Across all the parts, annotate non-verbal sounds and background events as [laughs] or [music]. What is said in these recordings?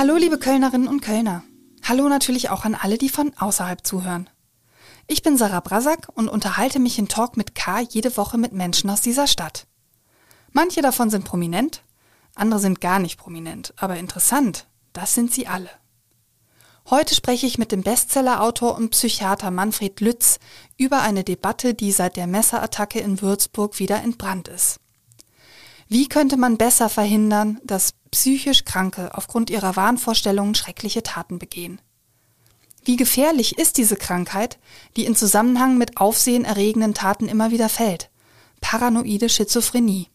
Hallo liebe Kölnerinnen und Kölner. Hallo natürlich auch an alle, die von außerhalb zuhören. Ich bin Sarah Brasak und unterhalte mich in Talk mit K jede Woche mit Menschen aus dieser Stadt. Manche davon sind prominent, andere sind gar nicht prominent, aber interessant, das sind sie alle. Heute spreche ich mit dem Bestsellerautor und Psychiater Manfred Lütz über eine Debatte, die seit der Messerattacke in Würzburg wieder entbrannt ist. Wie könnte man besser verhindern, dass psychisch Kranke aufgrund ihrer Wahnvorstellungen schreckliche Taten begehen? Wie gefährlich ist diese Krankheit, die in Zusammenhang mit aufsehenerregenden Taten immer wieder fällt? Paranoide Schizophrenie.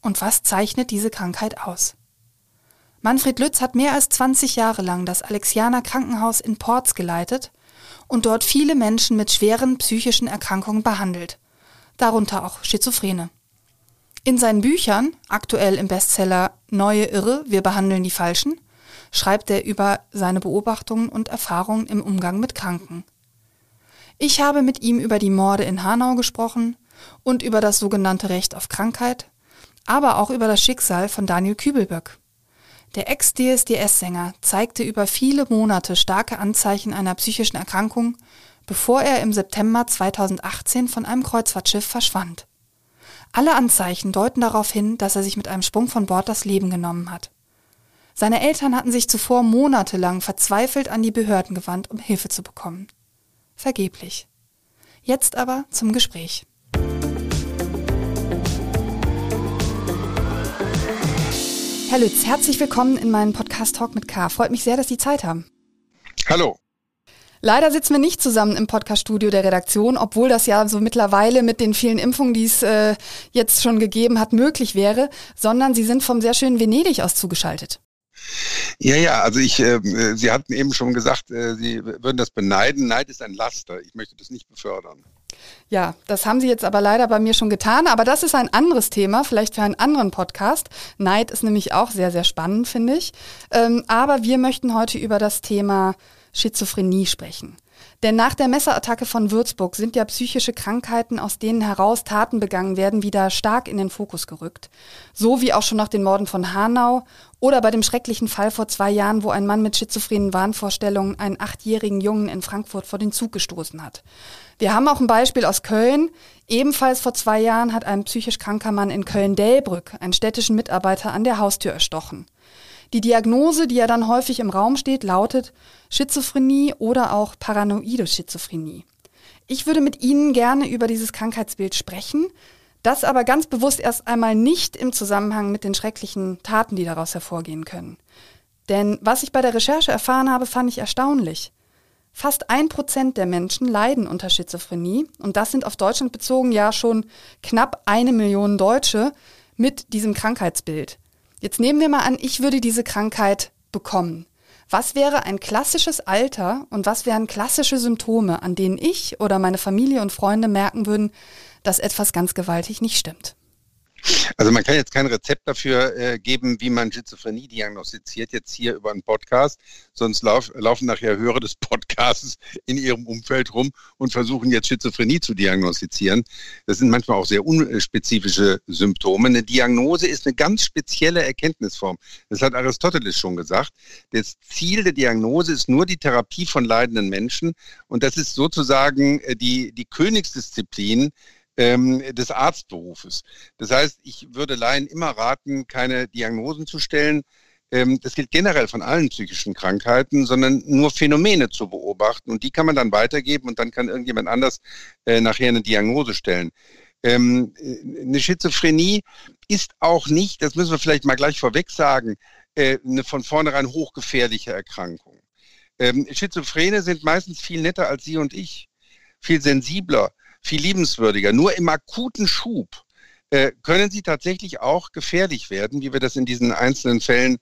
Und was zeichnet diese Krankheit aus? Manfred Lütz hat mehr als 20 Jahre lang das Alexianer Krankenhaus in Porz geleitet und dort viele Menschen mit schweren psychischen Erkrankungen behandelt, darunter auch Schizophrene. In seinen Büchern, aktuell im Bestseller Neue Irre, wir behandeln die Falschen, schreibt er über seine Beobachtungen und Erfahrungen im Umgang mit Kranken. Ich habe mit ihm über die Morde in Hanau gesprochen und über das sogenannte Recht auf Krankheit, aber auch über das Schicksal von Daniel Kübelböck. Der Ex-DSDS-Sänger zeigte über viele Monate starke Anzeichen einer psychischen Erkrankung, bevor er im September 2018 von einem Kreuzfahrtschiff verschwand. Alle Anzeichen deuten darauf hin, dass er sich mit einem Sprung von Bord das Leben genommen hat. Seine Eltern hatten sich zuvor monatelang verzweifelt an die Behörden gewandt, um Hilfe zu bekommen. Vergeblich. Jetzt aber zum Gespräch. Herr Lütz, herzlich willkommen in meinem Podcast Talk mit K. Freut mich sehr, dass Sie Zeit haben. Hallo. Leider sitzen wir nicht zusammen im Podcaststudio der Redaktion, obwohl das ja so mittlerweile mit den vielen Impfungen, die es äh, jetzt schon gegeben hat, möglich wäre, sondern Sie sind vom sehr schönen Venedig aus zugeschaltet. Ja, ja, also ich, äh, Sie hatten eben schon gesagt, äh, Sie würden das beneiden. Neid ist ein Laster. Ich möchte das nicht befördern. Ja, das haben Sie jetzt aber leider bei mir schon getan. Aber das ist ein anderes Thema, vielleicht für einen anderen Podcast. Neid ist nämlich auch sehr, sehr spannend, finde ich. Ähm, aber wir möchten heute über das Thema Schizophrenie sprechen. Denn nach der Messerattacke von Würzburg sind ja psychische Krankheiten, aus denen heraus Taten begangen werden, wieder stark in den Fokus gerückt. So wie auch schon nach den Morden von Hanau oder bei dem schrecklichen Fall vor zwei Jahren, wo ein Mann mit schizophrenen Wahnvorstellungen einen achtjährigen Jungen in Frankfurt vor den Zug gestoßen hat. Wir haben auch ein Beispiel aus Köln. Ebenfalls vor zwei Jahren hat ein psychisch kranker Mann in Köln-Delbrück einen städtischen Mitarbeiter an der Haustür erstochen. Die Diagnose, die ja dann häufig im Raum steht, lautet Schizophrenie oder auch paranoide Schizophrenie. Ich würde mit Ihnen gerne über dieses Krankheitsbild sprechen, das aber ganz bewusst erst einmal nicht im Zusammenhang mit den schrecklichen Taten, die daraus hervorgehen können. Denn was ich bei der Recherche erfahren habe, fand ich erstaunlich. Fast ein Prozent der Menschen leiden unter Schizophrenie und das sind auf Deutschland bezogen ja schon knapp eine Million Deutsche mit diesem Krankheitsbild. Jetzt nehmen wir mal an, ich würde diese Krankheit bekommen. Was wäre ein klassisches Alter und was wären klassische Symptome, an denen ich oder meine Familie und Freunde merken würden, dass etwas ganz gewaltig nicht stimmt? Also man kann jetzt kein Rezept dafür äh, geben, wie man Schizophrenie diagnostiziert, jetzt hier über einen Podcast. Sonst lauf, laufen nachher Hörer des Podcasts in ihrem Umfeld rum und versuchen jetzt Schizophrenie zu diagnostizieren. Das sind manchmal auch sehr unspezifische Symptome. Eine Diagnose ist eine ganz spezielle Erkenntnisform. Das hat Aristoteles schon gesagt. Das Ziel der Diagnose ist nur die Therapie von leidenden Menschen. Und das ist sozusagen äh, die, die Königsdisziplin ähm, des Arztberufes. Das heißt, ich würde Laien immer raten, keine Diagnosen zu stellen. Ähm, das gilt generell von allen psychischen Krankheiten, sondern nur Phänomene zu beobachten. Und die kann man dann weitergeben und dann kann irgendjemand anders äh, nachher eine Diagnose stellen. Ähm, eine Schizophrenie ist auch nicht, das müssen wir vielleicht mal gleich vorweg sagen, äh, eine von vornherein hochgefährliche Erkrankung. Ähm, Schizophrene sind meistens viel netter als Sie und ich, viel sensibler, viel liebenswürdiger. Nur im akuten Schub äh, können sie tatsächlich auch gefährlich werden, wie wir das in diesen einzelnen Fällen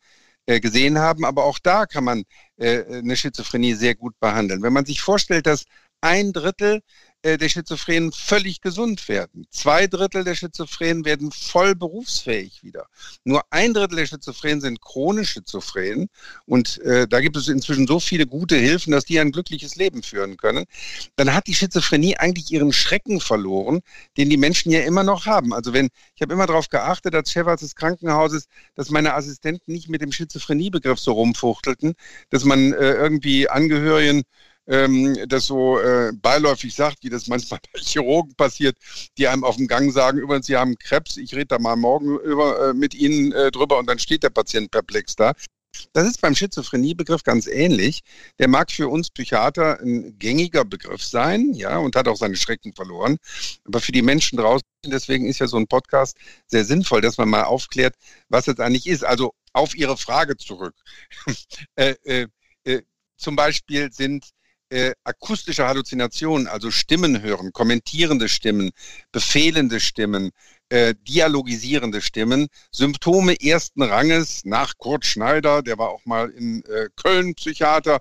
äh, gesehen haben. Aber auch da kann man äh, eine Schizophrenie sehr gut behandeln. Wenn man sich vorstellt, dass ein Drittel der Schizophrenen völlig gesund werden. Zwei Drittel der Schizophrenen werden voll berufsfähig wieder. Nur ein Drittel der Schizophrenen sind chronisch Schizophren. Und äh, da gibt es inzwischen so viele gute Hilfen, dass die ein glückliches Leben führen können. Dann hat die Schizophrenie eigentlich ihren Schrecken verloren, den die Menschen ja immer noch haben. Also wenn, ich habe immer darauf geachtet, als Chefarzt des Krankenhauses, dass meine Assistenten nicht mit dem Schizophreniebegriff so rumfuchtelten, dass man äh, irgendwie Angehörigen ähm, das so äh, beiläufig sagt, wie das manchmal [laughs] bei Chirurgen passiert, die einem auf dem Gang sagen, übrigens, Sie haben Krebs, ich rede da mal morgen über, äh, mit Ihnen äh, drüber und dann steht der Patient perplex da. Das ist beim Schizophreniebegriff ganz ähnlich. Der mag für uns Psychiater ein gängiger Begriff sein, ja, und hat auch seine Schrecken verloren. Aber für die Menschen draußen, deswegen ist ja so ein Podcast sehr sinnvoll, dass man mal aufklärt, was es eigentlich ist. Also auf Ihre Frage zurück. [laughs] äh, äh, äh, zum Beispiel sind äh, akustische Halluzinationen, also Stimmen hören, kommentierende Stimmen, befehlende Stimmen, äh, dialogisierende Stimmen, Symptome ersten Ranges nach Kurt Schneider, der war auch mal in äh, Köln Psychiater,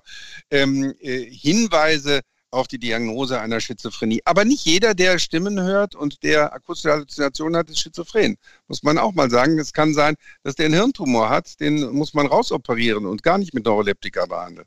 ähm, äh, Hinweise auf die Diagnose einer Schizophrenie. Aber nicht jeder, der Stimmen hört und der akustische Halluzinationen hat, ist schizophren. Muss man auch mal sagen. Es kann sein, dass der einen Hirntumor hat, den muss man rausoperieren und gar nicht mit Neuroleptika behandeln.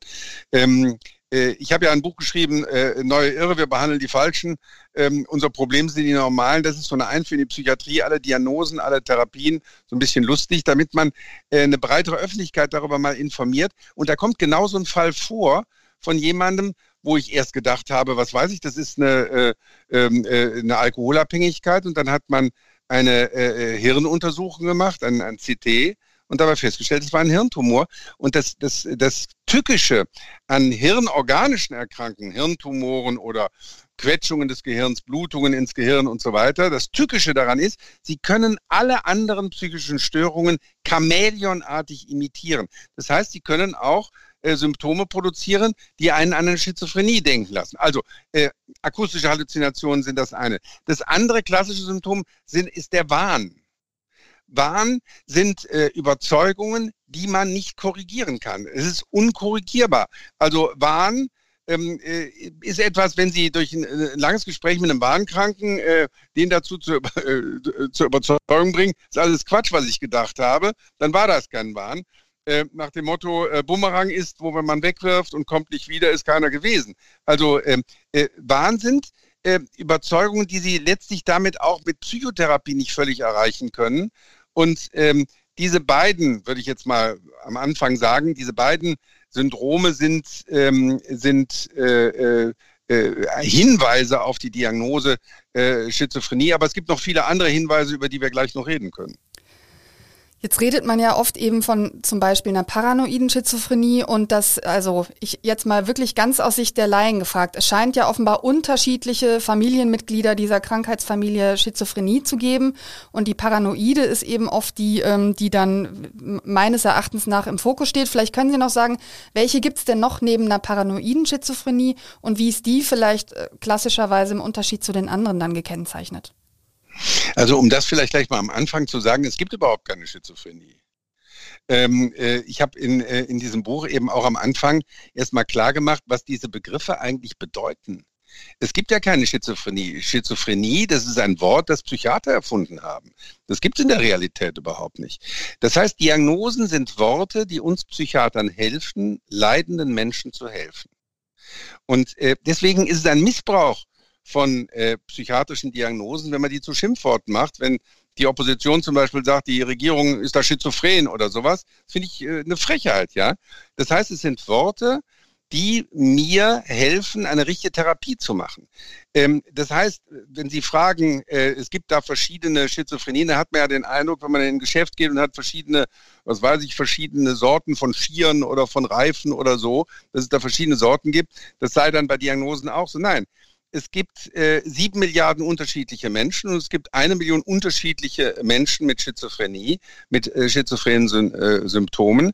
Ähm, äh, ich habe ja ein Buch geschrieben, äh, Neue Irre, wir behandeln die Falschen. Ähm, unser Problem sind die Normalen. Das ist so eine Einführung in die Psychiatrie, alle Diagnosen, alle Therapien, so ein bisschen lustig, damit man äh, eine breitere Öffentlichkeit darüber mal informiert. Und da kommt genau so ein Fall vor von jemandem, wo ich erst gedacht habe, was weiß ich, das ist eine, äh, ähm, äh, eine Alkoholabhängigkeit. Und dann hat man eine äh, Hirnuntersuchung gemacht, ein, ein CT und dabei festgestellt, es war ein Hirntumor. Und das, das, das Tückische an hirnorganischen Erkrankungen, Hirntumoren oder Quetschungen des Gehirns, Blutungen ins Gehirn und so weiter. Das Tückische daran ist, sie können alle anderen psychischen Störungen chamäleonartig imitieren. Das heißt, sie können auch äh, Symptome produzieren, die einen an eine Schizophrenie denken lassen. Also äh, akustische Halluzinationen sind das eine. Das andere klassische Symptom sind, ist der Wahn. Wahn sind äh, Überzeugungen, die man nicht korrigieren kann. Es ist unkorrigierbar. Also Wahn ähm, äh, ist etwas, wenn Sie durch ein, ein, langes Gespräch mit einem Wahnkranken äh, den dazu zu, äh, zur Überzeugung bringen, ist alles Quatsch, was ich gedacht habe, dann war das kein Wahn. Äh, nach dem Motto, äh, Bumerang ist, wo wenn man wegwirft und kommt nicht wieder, ist keiner gewesen. Also ähm, äh, Wahnsinn äh, Überzeugungen, die sie letztlich damit auch mit Psychotherapie nicht völlig erreichen können. Und ähm, diese beiden, würde ich jetzt mal am Anfang sagen, diese beiden Syndrome sind, ähm, sind äh, äh, äh, Hinweise auf die Diagnose äh, Schizophrenie, aber es gibt noch viele andere Hinweise, über die wir gleich noch reden können. Jetzt redet man ja oft eben von zum Beispiel einer paranoiden Schizophrenie und das, also ich jetzt mal wirklich ganz aus Sicht der Laien gefragt, es scheint ja offenbar unterschiedliche Familienmitglieder dieser Krankheitsfamilie Schizophrenie zu geben und die Paranoide ist eben oft die, ähm, die dann meines Erachtens nach im Fokus steht. Vielleicht können Sie noch sagen, welche gibt es denn noch neben einer paranoiden Schizophrenie und wie ist die vielleicht äh, klassischerweise im Unterschied zu den anderen dann gekennzeichnet? Also um das vielleicht gleich mal am Anfang zu sagen, es gibt überhaupt keine Schizophrenie. Ähm, äh, ich habe in, äh, in diesem Buch eben auch am Anfang erstmal klar gemacht, was diese Begriffe eigentlich bedeuten. Es gibt ja keine Schizophrenie. Schizophrenie, das ist ein Wort, das Psychiater erfunden haben. Das gibt es in der Realität überhaupt nicht. Das heißt, Diagnosen sind Worte, die uns Psychiatern helfen, leidenden Menschen zu helfen. Und äh, deswegen ist es ein Missbrauch von äh, psychiatrischen Diagnosen, wenn man die zu Schimpfworten macht, wenn die Opposition zum Beispiel sagt, die Regierung ist da schizophren oder sowas, finde ich äh, eine Frechheit, ja. Das heißt, es sind Worte, die mir helfen, eine richtige Therapie zu machen. Ähm, das heißt, wenn Sie fragen, äh, es gibt da verschiedene Schizophrenien, da hat man ja den Eindruck, wenn man in ein Geschäft geht und hat verschiedene, was weiß ich, verschiedene Sorten von Schieren oder von Reifen oder so, dass es da verschiedene Sorten gibt, das sei dann bei Diagnosen auch so. Nein, es gibt äh, sieben Milliarden unterschiedliche Menschen und es gibt eine Million unterschiedliche Menschen mit Schizophrenie, mit äh, schizophrenen Sym äh, Symptomen.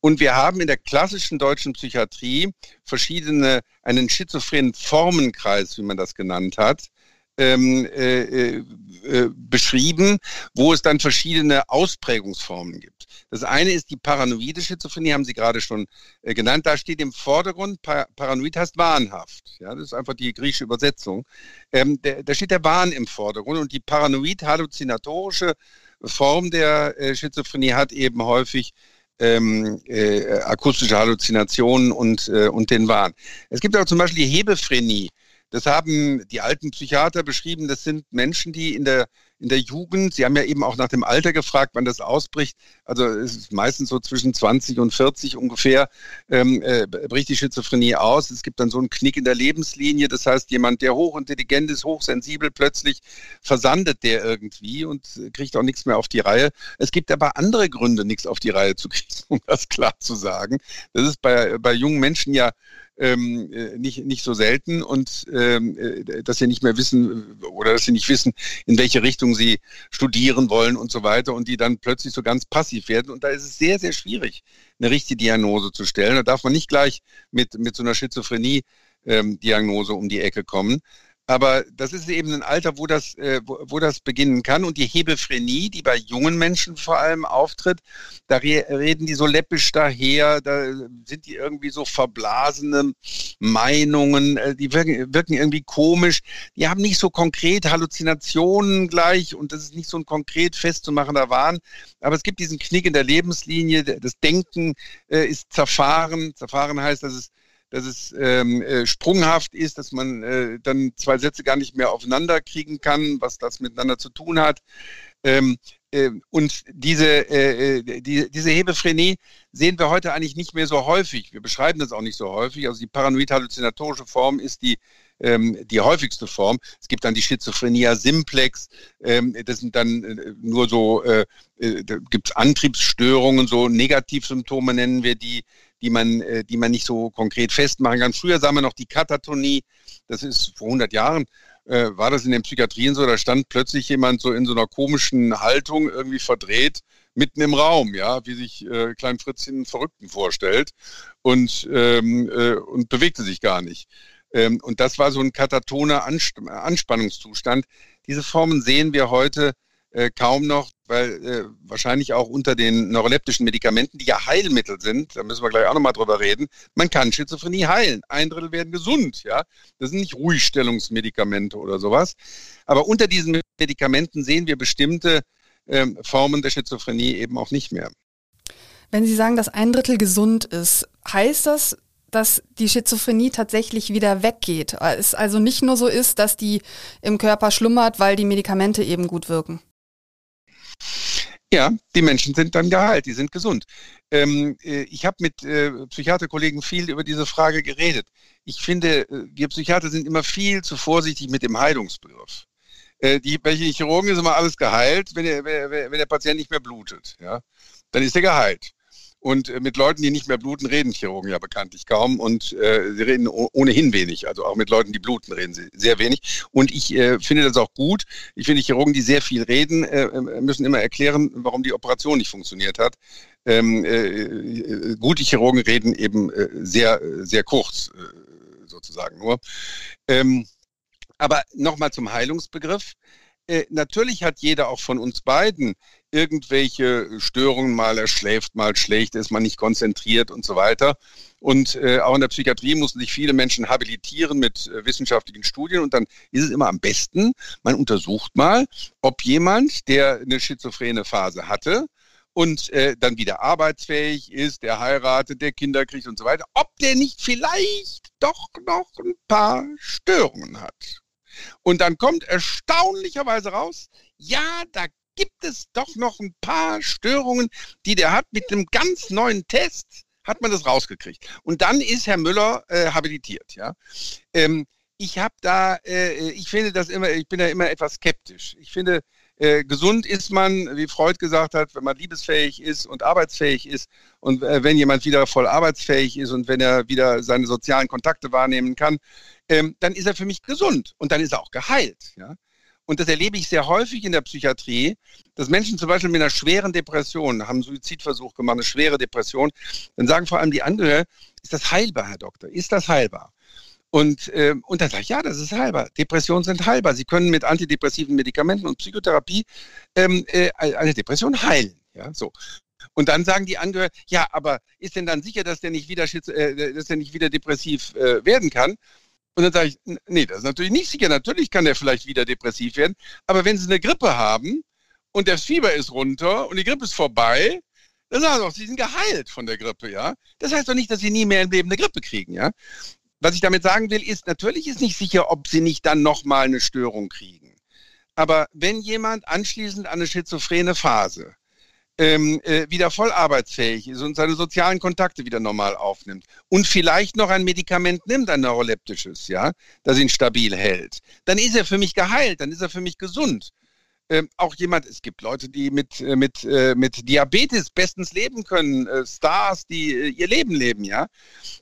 Und wir haben in der klassischen deutschen Psychiatrie verschiedene, einen schizophrenen Formenkreis, wie man das genannt hat, ähm, äh, äh, beschrieben, wo es dann verschiedene Ausprägungsformen gibt. Das eine ist die paranoide Schizophrenie, haben Sie gerade schon äh, genannt. Da steht im Vordergrund, pa paranoid heißt wahnhaft. Ja, das ist einfach die griechische Übersetzung. Ähm, da steht der Wahn im Vordergrund und die paranoid-halluzinatorische Form der äh, Schizophrenie hat eben häufig ähm, äh, akustische Halluzinationen und, äh, und den Wahn. Es gibt auch zum Beispiel die Hebephrenie. Das haben die alten Psychiater beschrieben. Das sind Menschen, die in der, in der Jugend, Sie haben ja eben auch nach dem Alter gefragt, wann das ausbricht. Also es ist meistens so zwischen 20 und 40 ungefähr, ähm, äh, bricht die Schizophrenie aus. Es gibt dann so einen Knick in der Lebenslinie. Das heißt, jemand, der hochintelligent ist, hochsensibel, plötzlich versandet der irgendwie und kriegt auch nichts mehr auf die Reihe. Es gibt aber andere Gründe, nichts auf die Reihe zu kriegen, [laughs] um das klar zu sagen. Das ist bei, bei jungen Menschen ja ähm, äh, nicht, nicht so selten und ähm, äh, dass sie nicht mehr wissen oder dass sie nicht wissen, in welche Richtung sie studieren wollen und so weiter und die dann plötzlich so ganz passiv werden. Und da ist es sehr, sehr schwierig, eine richtige Diagnose zu stellen. Da darf man nicht gleich mit, mit so einer Schizophrenie-Diagnose ähm, um die Ecke kommen. Aber das ist eben ein Alter, wo das, äh, wo, wo, das beginnen kann. Und die Hebephrenie, die bei jungen Menschen vor allem auftritt, da re reden die so läppisch daher, da sind die irgendwie so verblasene Meinungen, äh, die wirken, wirken irgendwie komisch. Die haben nicht so konkret Halluzinationen gleich und das ist nicht so ein konkret festzumachender Wahn. Aber es gibt diesen Knick in der Lebenslinie, das Denken äh, ist zerfahren. Zerfahren heißt, dass es dass es ähm, äh, sprunghaft ist, dass man äh, dann zwei Sätze gar nicht mehr aufeinander kriegen kann, was das miteinander zu tun hat. Ähm, äh, und diese, äh, äh, die, diese Hebephrenie sehen wir heute eigentlich nicht mehr so häufig. Wir beschreiben das auch nicht so häufig. Also die paranoid-halluzinatorische Form ist die ähm, die häufigste Form. Es gibt dann die Schizophrenia simplex. Ähm, das sind dann äh, nur so, äh, da gibt es Antriebsstörungen, so Negativsymptome nennen wir die die man, äh, die man nicht so konkret festmachen kann. Früher sah man noch die Katatonie, das ist vor 100 Jahren, äh, war das in den Psychiatrien so, da stand plötzlich jemand so in so einer komischen Haltung irgendwie verdreht mitten im Raum, ja, wie sich äh, Klein Fritzchen einen Verrückten vorstellt und, ähm, äh, und bewegte sich gar nicht. Ähm, und das war so ein katatoner Anspannungszustand. Diese Formen sehen wir heute äh, kaum noch, weil äh, wahrscheinlich auch unter den neuroleptischen Medikamenten, die ja Heilmittel sind, da müssen wir gleich auch nochmal drüber reden, man kann Schizophrenie heilen. Ein Drittel werden gesund, ja. Das sind nicht Ruhigstellungsmedikamente oder sowas. Aber unter diesen Medikamenten sehen wir bestimmte äh, Formen der Schizophrenie eben auch nicht mehr. Wenn Sie sagen, dass ein Drittel gesund ist, heißt das, dass die Schizophrenie tatsächlich wieder weggeht? Es also nicht nur so ist, dass die im Körper schlummert, weil die Medikamente eben gut wirken? Ja, die Menschen sind dann geheilt, die sind gesund. Ähm, äh, ich habe mit äh, Psychiaterkollegen viel über diese Frage geredet. Ich finde, äh, wir Psychiater sind immer viel zu vorsichtig mit dem Heilungsbegriff. Äh, die, bei Chirurgen ist immer alles geheilt, wenn der, wenn der Patient nicht mehr blutet. Ja? Dann ist er geheilt. Und äh, mit Leuten, die nicht mehr bluten, reden Chirurgen ja bekanntlich kaum. Und äh, sie reden ohnehin wenig. Also auch mit Leuten, die bluten, reden sie sehr wenig. Und ich äh, finde das auch gut. Ich finde, Chirurgen, die sehr viel reden, äh, äh müssen immer erklären, warum die Operation nicht funktioniert hat. Ähm, äh, gute Chirurgen reden eben sehr, sehr kurz, sozusagen nur. Ähm, aber nochmal zum Heilungsbegriff. Natürlich hat jeder auch von uns beiden irgendwelche Störungen, mal er schläft, mal schlecht, ist man nicht konzentriert und so weiter. Und äh, auch in der Psychiatrie mussten sich viele Menschen habilitieren mit äh, wissenschaftlichen Studien. Und dann ist es immer am besten, man untersucht mal, ob jemand, der eine schizophrene Phase hatte, und äh, dann wieder arbeitsfähig ist, der heiratet, der Kinder kriegt und so weiter, ob der nicht vielleicht doch noch ein paar Störungen hat. Und dann kommt erstaunlicherweise raus, ja, da gibt es doch noch ein paar Störungen, die der hat. Mit einem ganz neuen Test hat man das rausgekriegt. Und dann ist Herr Müller äh, habilitiert. Ja. Ähm, ich habe da, äh, ich finde das immer, ich bin da immer etwas skeptisch. Ich finde, äh, gesund ist man, wie Freud gesagt hat, wenn man liebesfähig ist und arbeitsfähig ist und äh, wenn jemand wieder voll arbeitsfähig ist und wenn er wieder seine sozialen Kontakte wahrnehmen kann, ähm, dann ist er für mich gesund und dann ist er auch geheilt. Ja? Und das erlebe ich sehr häufig in der Psychiatrie, dass Menschen zum Beispiel mit einer schweren Depression, haben einen Suizidversuch gemacht, eine schwere Depression, dann sagen vor allem die Angehörigen, ist das heilbar, Herr Doktor? Ist das heilbar? Und, äh, und dann sage ich, ja, das ist heilbar. Depressionen sind heilbar. Sie können mit antidepressiven Medikamenten und Psychotherapie ähm, äh, eine Depression heilen. Ja, so. Und dann sagen die Angehörigen, ja, aber ist denn dann sicher, dass der nicht wieder, äh, dass der nicht wieder depressiv äh, werden kann? Und dann sage ich, nee, das ist natürlich nicht sicher. Natürlich kann der vielleicht wieder depressiv werden. Aber wenn Sie eine Grippe haben und das Fieber ist runter und die Grippe ist vorbei, dann sagen Sie doch, Sie sind geheilt von der Grippe, ja. Das heißt doch nicht, dass Sie nie mehr im Leben eine Grippe kriegen, ja. Was ich damit sagen will, ist, natürlich ist nicht sicher, ob Sie nicht dann nochmal eine Störung kriegen. Aber wenn jemand anschließend an eine schizophrene Phase ähm, äh, wieder voll arbeitsfähig ist und seine sozialen Kontakte wieder normal aufnimmt und vielleicht noch ein Medikament nimmt, ein neuroleptisches, ja, das ihn stabil hält, dann ist er für mich geheilt, dann ist er für mich gesund ähm, auch jemand, es gibt Leute, die mit, äh, mit, äh, mit Diabetes bestens leben können, äh, Stars, die äh, ihr Leben leben, ja.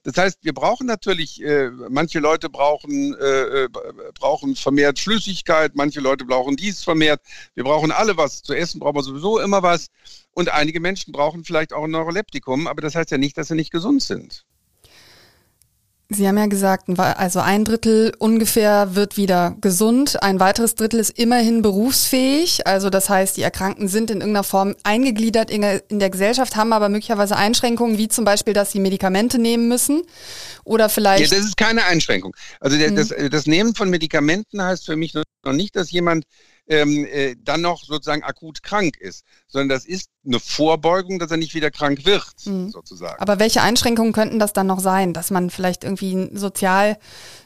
Das heißt, wir brauchen natürlich, äh, manche Leute brauchen, äh, brauchen vermehrt Flüssigkeit, manche Leute brauchen dies vermehrt. Wir brauchen alle was. Zu essen brauchen wir sowieso immer was. Und einige Menschen brauchen vielleicht auch ein Neuroleptikum, aber das heißt ja nicht, dass sie nicht gesund sind. Sie haben ja gesagt, also ein Drittel ungefähr wird wieder gesund, ein weiteres Drittel ist immerhin berufsfähig. Also das heißt, die Erkrankten sind in irgendeiner Form eingegliedert in der Gesellschaft, haben aber möglicherweise Einschränkungen, wie zum Beispiel, dass sie Medikamente nehmen müssen oder vielleicht. Ja, das ist keine Einschränkung. Also der, hm. das, das Nehmen von Medikamenten heißt für mich noch nicht, dass jemand ähm, äh, dann noch sozusagen akut krank ist, sondern das ist eine Vorbeugung, dass er nicht wieder krank wird, mhm. sozusagen. Aber welche Einschränkungen könnten das dann noch sein, dass man vielleicht irgendwie sozial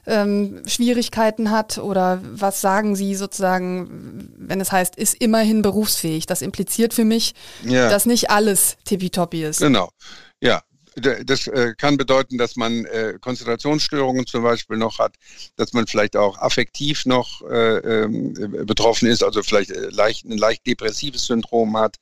ähm, Schwierigkeiten hat oder was sagen Sie sozusagen, wenn es heißt, ist immerhin berufsfähig? Das impliziert für mich, ja. dass nicht alles tippitoppi ist. Genau. Ja, das äh, kann bedeuten, dass man äh, Konzentrationsstörungen zum Beispiel noch hat, dass man vielleicht auch affektiv noch äh, ähm, betroffen ist, also vielleicht leicht, ein leicht depressives Syndrom hat,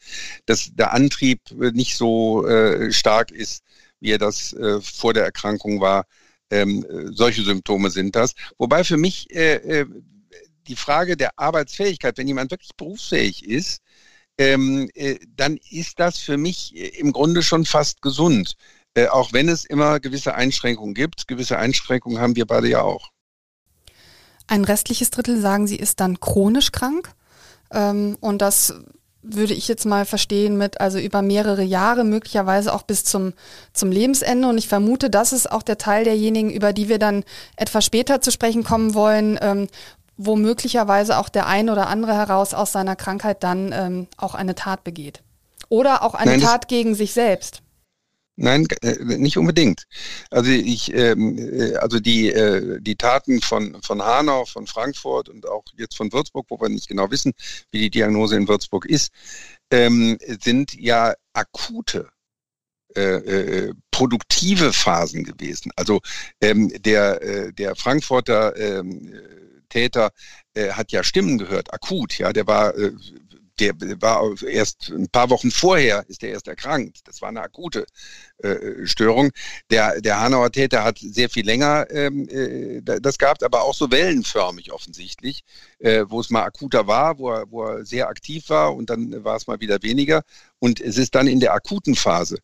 dass der Antrieb nicht so stark ist, wie er das vor der Erkrankung war. Ähm, solche Symptome sind das. Wobei für mich die Frage der Arbeitsfähigkeit, wenn jemand wirklich berufsfähig ist, ähm, äh, dann ist das für mich im Grunde schon fast gesund. Äh, auch wenn es immer gewisse Einschränkungen gibt. Gewisse Einschränkungen haben wir beide ja auch. Ein restliches Drittel, sagen Sie, ist dann chronisch krank. Ähm, und das würde ich jetzt mal verstehen mit, also über mehrere Jahre, möglicherweise auch bis zum, zum Lebensende. Und ich vermute, das ist auch der Teil derjenigen, über die wir dann etwas später zu sprechen kommen wollen, ähm, wo möglicherweise auch der ein oder andere heraus aus seiner Krankheit dann ähm, auch eine Tat begeht. Oder auch eine Nein, Tat gegen sich selbst. Nein, äh, nicht unbedingt. Also ich, ähm, äh, also die, äh, die Taten von, von Hanau, von Frankfurt und auch jetzt von Würzburg, wo wir nicht genau wissen, wie die Diagnose in Würzburg ist, ähm, sind ja akute äh, äh, produktive Phasen gewesen. Also ähm, der, äh, der Frankfurter ähm, Täter äh, hat ja Stimmen gehört, akut, ja, der war äh, der war erst ein paar Wochen vorher ist er erst erkrankt. Das war eine akute äh, Störung. Der, der Hanauer Täter hat sehr viel länger ähm, äh, das gehabt, aber auch so wellenförmig offensichtlich, äh, wo es mal akuter war, wo er, wo er sehr aktiv war und dann war es mal wieder weniger. Und es ist dann in der akuten Phase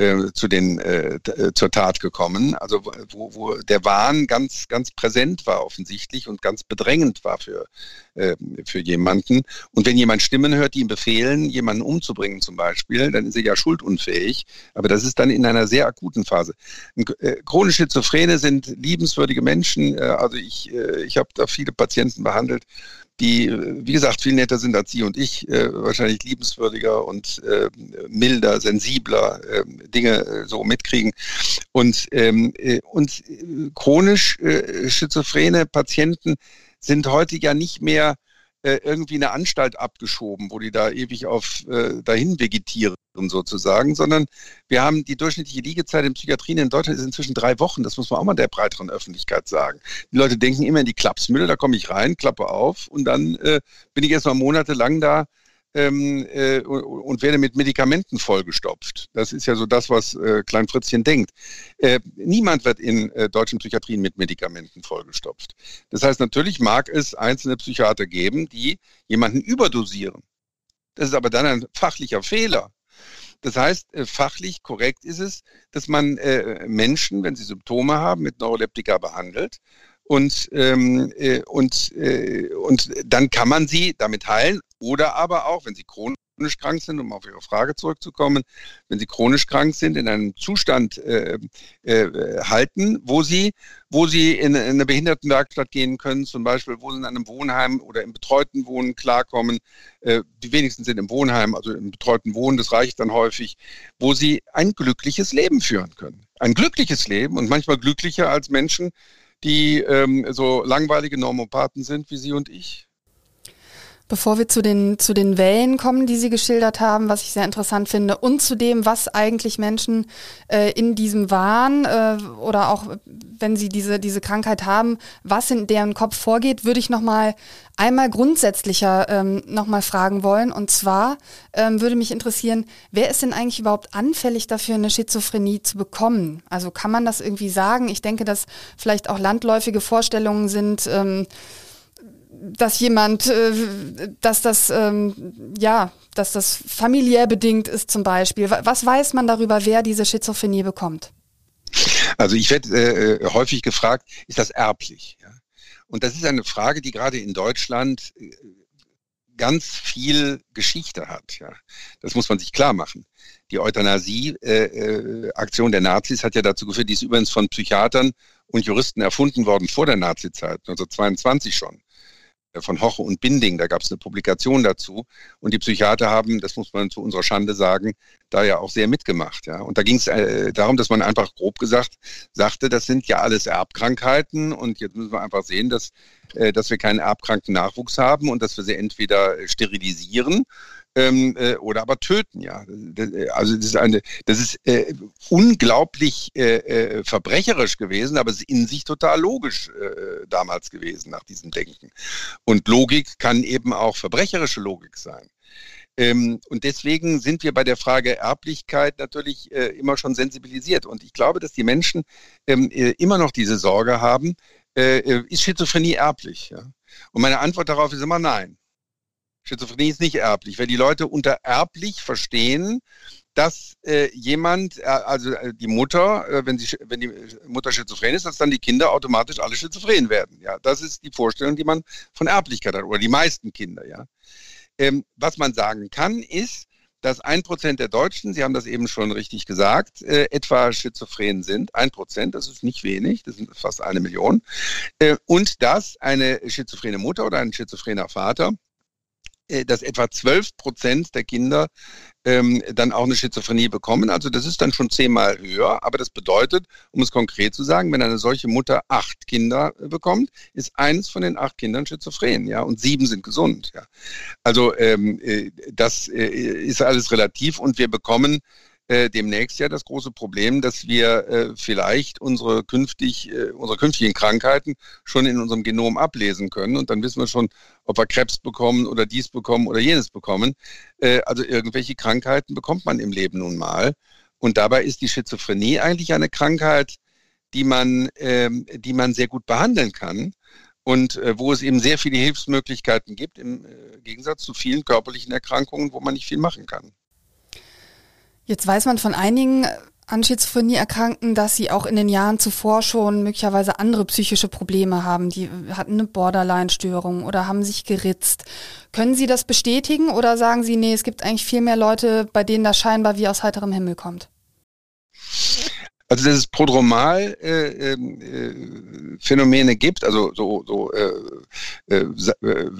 äh, zu den äh, äh, zur Tat gekommen, also wo, wo der Wahn ganz ganz präsent war offensichtlich und ganz bedrängend war für äh, für jemanden. Und wenn jemand Stimmen hört, die ihm befehlen, jemanden umzubringen zum Beispiel, dann ist er ja schuldunfähig. Aber das ist dann in einer sehr akuten Phase. Äh, chronische Schizophrene sind liebenswürdige Menschen. Also ich ich habe da viele Patienten behandelt die, wie gesagt, viel netter sind als Sie und ich, äh, wahrscheinlich liebenswürdiger und äh, milder, sensibler äh, Dinge äh, so mitkriegen. Und, ähm, äh, und äh, chronisch schizophrene Patienten sind heute ja nicht mehr irgendwie eine Anstalt abgeschoben, wo die da ewig auf dahin vegetieren sozusagen, sondern wir haben die durchschnittliche Liegezeit in Psychiatrien in Deutschland ist inzwischen drei Wochen. Das muss man auch mal der breiteren Öffentlichkeit sagen. Die Leute denken immer in die Klapsmühle, da komme ich rein, klappe auf und dann äh, bin ich erst mal monatelang da ähm, äh, und werde mit Medikamenten vollgestopft. Das ist ja so das, was äh, Klein Fritzchen denkt. Äh, niemand wird in äh, deutschen Psychiatrien mit Medikamenten vollgestopft. Das heißt, natürlich mag es einzelne Psychiater geben, die jemanden überdosieren. Das ist aber dann ein fachlicher Fehler. Das heißt, äh, fachlich korrekt ist es, dass man äh, Menschen, wenn sie Symptome haben, mit Neuroleptika behandelt und, ähm, äh, und, äh, und dann kann man sie damit heilen oder aber auch, wenn sie chronisch krank sind, um auf Ihre Frage zurückzukommen, wenn Sie chronisch krank sind, in einem Zustand äh, äh, halten, wo Sie, wo Sie in, in eine Behindertenwerkstatt gehen können, zum Beispiel, wo Sie in einem Wohnheim oder im betreuten Wohnen klarkommen. Äh, die wenigsten sind im Wohnheim, also im betreuten Wohnen, das reicht dann häufig, wo Sie ein glückliches Leben führen können. Ein glückliches Leben und manchmal glücklicher als Menschen, die ähm, so langweilige Normopathen sind wie Sie und ich. Bevor wir zu den, zu den Wellen kommen, die Sie geschildert haben, was ich sehr interessant finde, und zu dem, was eigentlich Menschen äh, in diesem Wahn äh, oder auch wenn sie diese, diese Krankheit haben, was in deren Kopf vorgeht, würde ich nochmal einmal grundsätzlicher ähm, nochmal fragen wollen. Und zwar ähm, würde mich interessieren, wer ist denn eigentlich überhaupt anfällig dafür, eine Schizophrenie zu bekommen? Also kann man das irgendwie sagen? Ich denke, dass vielleicht auch landläufige Vorstellungen sind, ähm, dass jemand, äh, dass das, ähm, ja, dass das familiär bedingt ist zum Beispiel. Was weiß man darüber, wer diese Schizophrenie bekommt? Also ich werde äh, häufig gefragt, ist das erblich? Ja? Und das ist eine Frage, die gerade in Deutschland äh, ganz viel Geschichte hat. Ja? Das muss man sich klar machen. Die Euthanasie-Aktion äh, äh, der Nazis hat ja dazu geführt, die ist übrigens von Psychiatern und Juristen erfunden worden vor der Nazizeit, 1922 schon von Hoche und Binding, da gab es eine Publikation dazu. Und die Psychiater haben, das muss man zu unserer Schande sagen, da ja auch sehr mitgemacht. Ja. Und da ging es äh, darum, dass man einfach grob gesagt sagte, das sind ja alles Erbkrankheiten und jetzt müssen wir einfach sehen, dass, äh, dass wir keinen erbkranken Nachwuchs haben und dass wir sie entweder sterilisieren ähm, äh, oder aber töten, ja. Also das ist eine, das ist äh, unglaublich äh, äh, verbrecherisch gewesen, aber es ist in sich total logisch äh, damals gewesen nach diesem Denken. Und Logik kann eben auch verbrecherische Logik sein. Ähm, und deswegen sind wir bei der Frage Erblichkeit natürlich äh, immer schon sensibilisiert. Und ich glaube, dass die Menschen ähm, äh, immer noch diese Sorge haben, äh, äh ist Schizophrenie erblich? Ja? Und meine Antwort darauf ist immer nein. Schizophrenie ist nicht erblich, weil die Leute unter erblich verstehen, dass äh, jemand, äh, also äh, die Mutter, äh, wenn, sie, wenn die Mutter schizophren ist, dass dann die Kinder automatisch alle schizophren werden. Ja, das ist die Vorstellung, die man von Erblichkeit hat oder die meisten Kinder. Ja, ähm, was man sagen kann, ist, dass ein Prozent der Deutschen, Sie haben das eben schon richtig gesagt, äh, etwa schizophren sind. Ein Prozent, das ist nicht wenig, das sind fast eine Million. Äh, und dass eine schizophrene Mutter oder ein schizophrener Vater dass etwa 12 Prozent der Kinder ähm, dann auch eine Schizophrenie bekommen. Also das ist dann schon zehnmal höher. Aber das bedeutet, um es konkret zu sagen, wenn eine solche Mutter acht Kinder äh, bekommt, ist eines von den acht Kindern schizophren, ja, und sieben sind gesund. Ja. Also ähm, äh, das äh, ist alles relativ und wir bekommen äh, demnächst ja das große Problem, dass wir äh, vielleicht unsere künftig, äh, unsere künftigen Krankheiten schon in unserem Genom ablesen können. Und dann wissen wir schon, ob wir Krebs bekommen oder dies bekommen oder jenes bekommen. Äh, also irgendwelche Krankheiten bekommt man im Leben nun mal. Und dabei ist die Schizophrenie eigentlich eine Krankheit, die man, ähm, die man sehr gut behandeln kann und äh, wo es eben sehr viele Hilfsmöglichkeiten gibt, im äh, Gegensatz zu vielen körperlichen Erkrankungen, wo man nicht viel machen kann. Jetzt weiß man von einigen an Schizophrenie erkrankten, dass sie auch in den Jahren zuvor schon möglicherweise andere psychische Probleme haben. Die hatten eine Borderline-Störung oder haben sich geritzt. Können Sie das bestätigen oder sagen Sie, nee, es gibt eigentlich viel mehr Leute, bei denen das scheinbar wie aus heiterem Himmel kommt? Also dass es Prodromal äh, ähm, äh, gibt, also so, so äh, äh, äh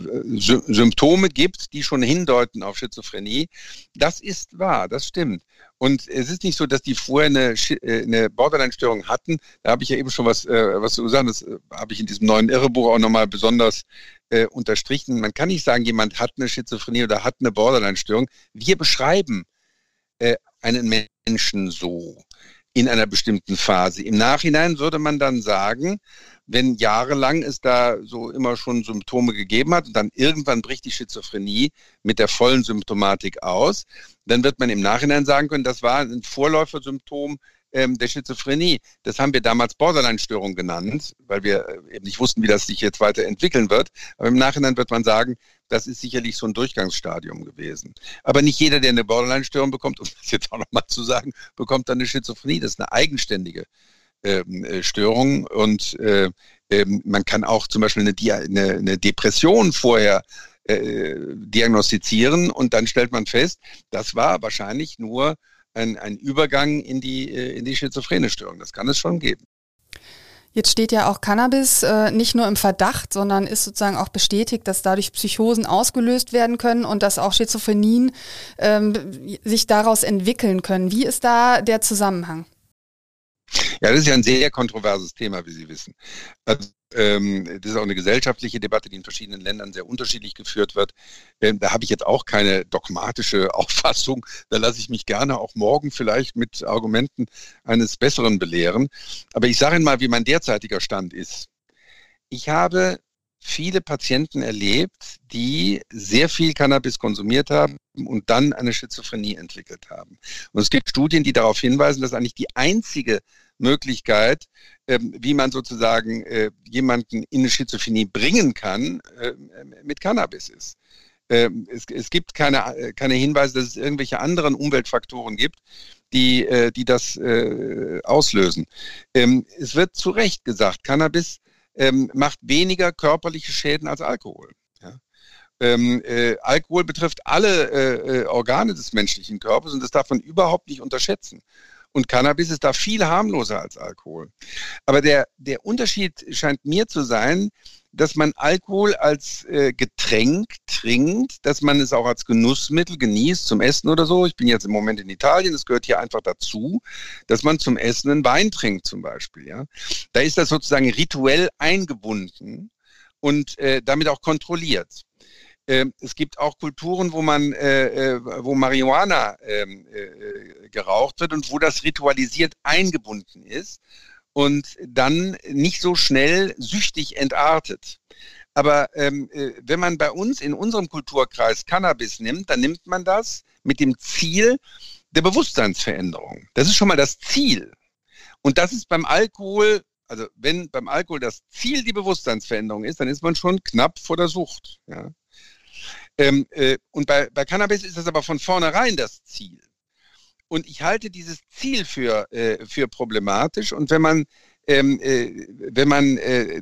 Symptome gibt, die schon hindeuten auf Schizophrenie, das ist wahr, das stimmt. Und es ist nicht so, dass die vorher eine, äh, eine Borderline-Störung hatten. Da habe ich ja eben schon was, äh, was zu sagen. Das äh, habe ich in diesem neuen Irrebuch auch nochmal besonders äh, unterstrichen. Man kann nicht sagen, jemand hat eine Schizophrenie oder hat eine Borderline-Störung. Wir beschreiben äh, einen Menschen so in einer bestimmten Phase. Im Nachhinein würde man dann sagen, wenn jahrelang es da so immer schon Symptome gegeben hat und dann irgendwann bricht die Schizophrenie mit der vollen Symptomatik aus, dann wird man im Nachhinein sagen können, das war ein Vorläufersymptom ähm, der Schizophrenie. Das haben wir damals Borderline-Störung genannt, weil wir äh, eben nicht wussten, wie das sich jetzt weiterentwickeln wird. Aber im Nachhinein wird man sagen, das ist sicherlich so ein Durchgangsstadium gewesen. Aber nicht jeder, der eine Borderline-Störung bekommt, um das jetzt auch nochmal zu sagen, bekommt dann eine Schizophrenie. Das ist eine eigenständige äh, Störung und äh, Ähm, man kann auch zum Beispiel eine, eine, eine Depression vorher äh, diagnostizieren und dann stellt man fest, das war wahrscheinlich nur ein, ein Übergang in die, äh, in die schizophrene Störung. Das kann es schon geben. Jetzt steht ja auch Cannabis äh, nicht nur im Verdacht, sondern ist sozusagen auch bestätigt, dass dadurch Psychosen ausgelöst werden können und dass auch Schizophrenien ähm, sich daraus entwickeln können. Wie ist da der Zusammenhang? Ja, das ist ja ein sehr kontroverses Thema, wie Sie wissen. Also, ähm, das ist auch eine gesellschaftliche Debatte, die in verschiedenen Ländern sehr unterschiedlich geführt wird. Ähm, da habe ich jetzt auch keine dogmatische [laughs] Auffassung. Da lasse ich mich gerne auch morgen vielleicht mit Argumenten eines Besseren belehren. Aber ich sage Ihnen mal, wie mein derzeitiger Stand ist. Ich habe viele Patienten erlebt, die sehr viel Cannabis konsumiert haben und dann eine Schizophrenie entwickelt haben. Und es gibt Studien, die darauf hinweisen, dass eigentlich die einzige Möglichkeit, ähm, wie man sozusagen äh, jemanden in eine Schizophrenie bringen kann, äh, mit Cannabis ist. Ähm, es, es, gibt keine, äh, keine Hinweise, dass es irgendwelche anderen Umweltfaktoren gibt, die, äh, die das äh, auslösen. Ähm, es wird zu Recht gesagt, Cannabis ähm, macht weniger körperliche Schäden als Alkohol. Ja? Ähm, äh, Alkohol betrifft alle äh, äh, Organe des menschlichen Körpers und das darf man überhaupt nicht unterschätzen. Und Cannabis ist da viel harmloser als Alkohol. Aber der, der Unterschied scheint mir zu sein, dass man Alkohol als äh, Getränk trinkt, dass man es auch als Genussmittel genießt zum Essen oder so. Ich bin jetzt im Moment in Italien, das gehört hier einfach dazu, dass man zum Essen einen Wein trinkt zum Beispiel. Ja, da ist das sozusagen rituell eingebunden und äh, damit auch kontrolliert. Ähm, es gibt auch Kulturen, wo man, äh, äh wo Marihuana ähm, äh, geraucht wird und wo das ritualisiert eingebunden ist und dann nicht so schnell süchtig entartet. Aber ähm, äh, wenn man bei uns in unserem Kulturkreis Cannabis nimmt, dann nimmt man das mit dem Ziel der Bewusstseinsveränderung. Das ist schon mal das Ziel. Und das ist beim Alkohol, also wenn beim Alkohol das Ziel die Bewusstseinsveränderung ist, dann ist man schon knapp vor der Sucht. Ja. Ähm, äh, und bei, bei Cannabis ist das aber von vornherein das Ziel. Und ich halte dieses Ziel für, äh, für problematisch. Und wenn man, ähm, äh, wenn man äh,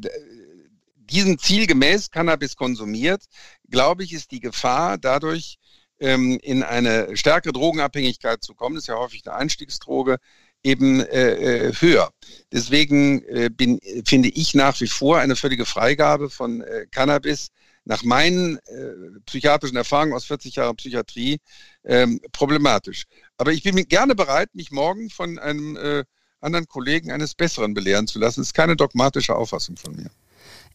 diesem Ziel gemäß Cannabis konsumiert, glaube ich, ist die Gefahr dadurch ähm, in eine stärkere Drogenabhängigkeit zu kommen, ist ja häufig eine Einstiegsdroge, eben äh, äh höher. Deswegen äh, bin, finde ich nach wie vor eine völlige Freigabe von äh, Cannabis nach meinen äh, psychiatrischen Erfahrungen aus 40 Jahren Psychiatrie ähm, problematisch. Aber ich bin gerne bereit, mich morgen von einem äh, anderen Kollegen eines Besseren belehren zu lassen. Das ist keine dogmatische Auffassung von mir.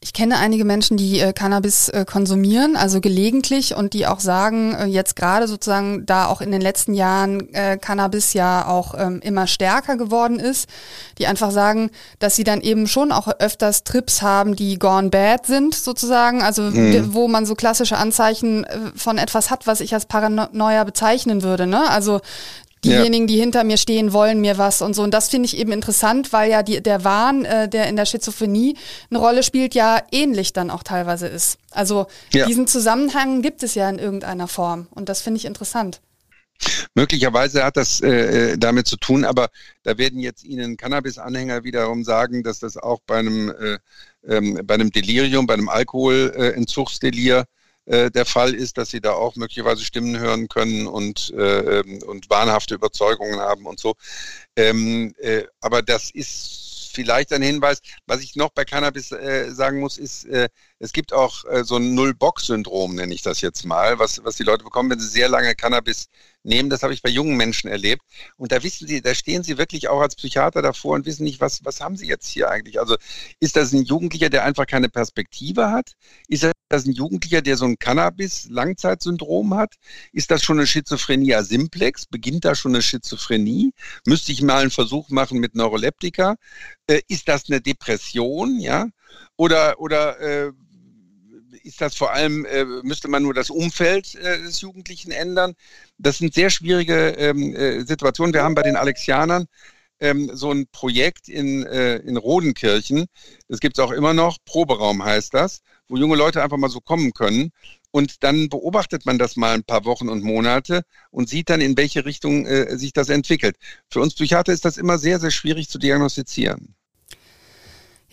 Ich kenne einige Menschen, die äh, Cannabis äh, konsumieren, also gelegentlich und die auch sagen, äh, jetzt gerade sozusagen, da auch in den letzten Jahren äh, Cannabis ja auch ähm, immer stärker geworden ist, die einfach sagen, dass sie dann eben schon auch öfters Trips haben, die gone bad sind sozusagen, also mhm. wo man so klassische Anzeichen äh, von etwas hat, was ich als Paranoia bezeichnen würde. Ne? Also diejenigen, ja. die hinter mir stehen, wollen mir was und so. Und das finde ich eben interessant, weil ja die, der Wahn, äh, der in der Schizophrenie eine Rolle spielt, ja ähnlich dann auch teilweise ist. Also ja. diesen Zusammenhang gibt es ja in irgendeiner Form. Und das finde ich interessant. Möglicherweise hat das äh, äh damit zu tun, aber da werden jetzt Ihnen Cannabis-Anhänger wiederum sagen, dass das auch bei einem, äh, ähm, bei einem Delirium, bei einem Alkoholentzugsdelir äh, äh, der Fall ist, dass sie da auch möglicherweise Stimmen hören können und, äh, ähm, und wahnhafte Überzeugungen haben und so. Ähm, äh, aber das ist vielleicht ein Hinweis. Was ich noch bei Cannabis äh, sagen muss, ist, äh, es gibt auch äh, so ein Null-Bock-Syndrom, nenne ich das jetzt mal, was, was die Leute bekommen, wenn sie sehr lange Cannabis nehmen. Das habe ich bei jungen Menschen erlebt. Und da wissen sie, da stehen sie wirklich auch als Psychiater davor und wissen nicht, was, was haben sie jetzt hier eigentlich? Also ist das ein Jugendlicher, der einfach keine Perspektive hat? Ist das ein Jugendlicher, der so ein Cannabis-Langzeitsyndrom hat? Ist das schon eine Schizophrenie simplex? Beginnt da schon eine Schizophrenie? Müsste ich mal einen Versuch machen mit Neuroleptika? Äh, ist das eine Depression? Ja? Oder, oder äh, ist das vor allem, äh, müsste man nur das Umfeld äh, des Jugendlichen ändern? Das sind sehr schwierige ähm, äh, Situationen. Wir haben bei den Alexianern ähm, so ein Projekt in, äh, in Rodenkirchen. Das gibt es auch immer noch. Proberaum heißt das, wo junge Leute einfach mal so kommen können. Und dann beobachtet man das mal ein paar Wochen und Monate und sieht dann, in welche Richtung äh, sich das entwickelt. Für uns Psychiater ist das immer sehr, sehr schwierig zu diagnostizieren.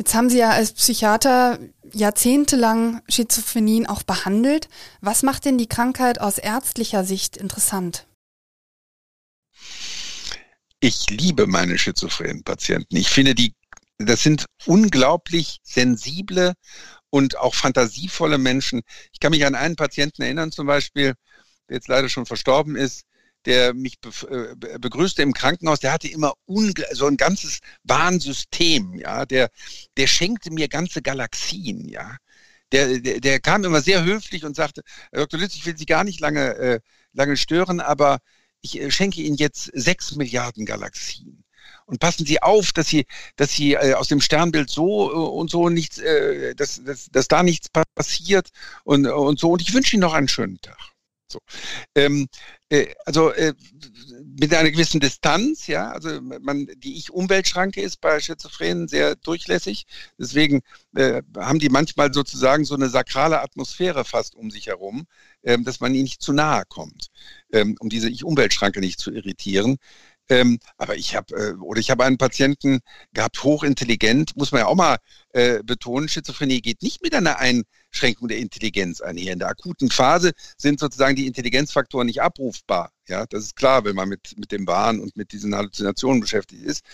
Jetzt haben Sie ja als Psychiater jahrzehntelang Schizophrenien auch behandelt. Was macht denn die Krankheit aus ärztlicher Sicht interessant? Ich liebe meine schizophrenen Patienten. Ich finde, die, das sind unglaublich sensible und auch fantasievolle Menschen. Ich kann mich an einen Patienten erinnern, zum Beispiel, der jetzt leider schon verstorben ist, der mich äh, begrüßte im Krankenhaus, der hatte immer so ein ganzes Warnsystem, ja, der, der schenkte mir ganze Galaxien, ja. Der, der, der kam immer sehr höflich und sagte, Herr Dr. Lütz, ich will Sie gar nicht lange, äh, lange stören, aber ich äh, schenke Ihnen jetzt sechs Milliarden Galaxien. Und passen Sie auf, dass Sie, dass Sie äh, aus dem Sternbild so äh, und so nichts, äh, dass, dass, dass da nichts passiert und, und so. Und ich wünsche Ihnen noch einen schönen Tag. So. Ähm, äh, also äh, mit einer gewissen Distanz, ja, also man, die Ich-Umweltschranke ist bei Schizophrenen sehr durchlässig. Deswegen äh, haben die manchmal sozusagen so eine sakrale Atmosphäre fast um sich herum, ähm, dass man ihnen nicht zu nahe kommt, ähm, um diese Ich-Umweltschranke nicht zu irritieren. Ähm, aber ich habe äh, oder ich habe einen Patienten gehabt, hochintelligent, muss man ja auch mal äh, betonen, Schizophrenie geht nicht mit einer Einschränkung der Intelligenz einher. In der akuten Phase sind sozusagen die Intelligenzfaktoren nicht abrufbar. Ja, das ist klar, wenn man mit, mit dem Wahn und mit diesen Halluzinationen beschäftigt ist.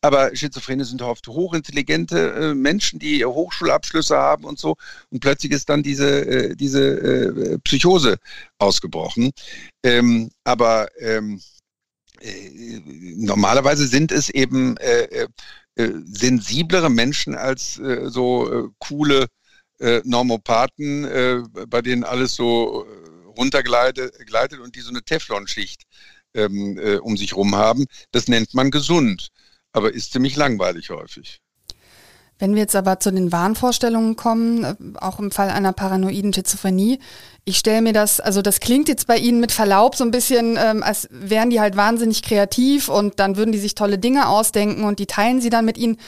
Aber Schizophrene sind oft hochintelligente äh, Menschen, die Hochschulabschlüsse haben und so. Und plötzlich ist dann diese, äh, diese äh, Psychose ausgebrochen. Ähm, aber ähm, äh, normalerweise sind es eben äh, äh, äh sensiblere Menschen als äh, so äh, Normopathen, bei denen alles so runtergleitet und die so eine Teflonschicht ähm, um sich rum haben. Das nennt man gesund, aber ist ziemlich langweilig häufig. Wenn wir jetzt aber zu den Wahnvorstellungen kommen, äh, auch im Fall einer paranoiden Schizophrenie, ich stelle mir das, also das klingt jetzt bei Ihnen mit Verlaub so ein bisschen, ähm, als wären die halt wahnsinnig kreativ und dann würden die sich tolle Dinge ausdenken und die teilen sie dann mit Ihnen.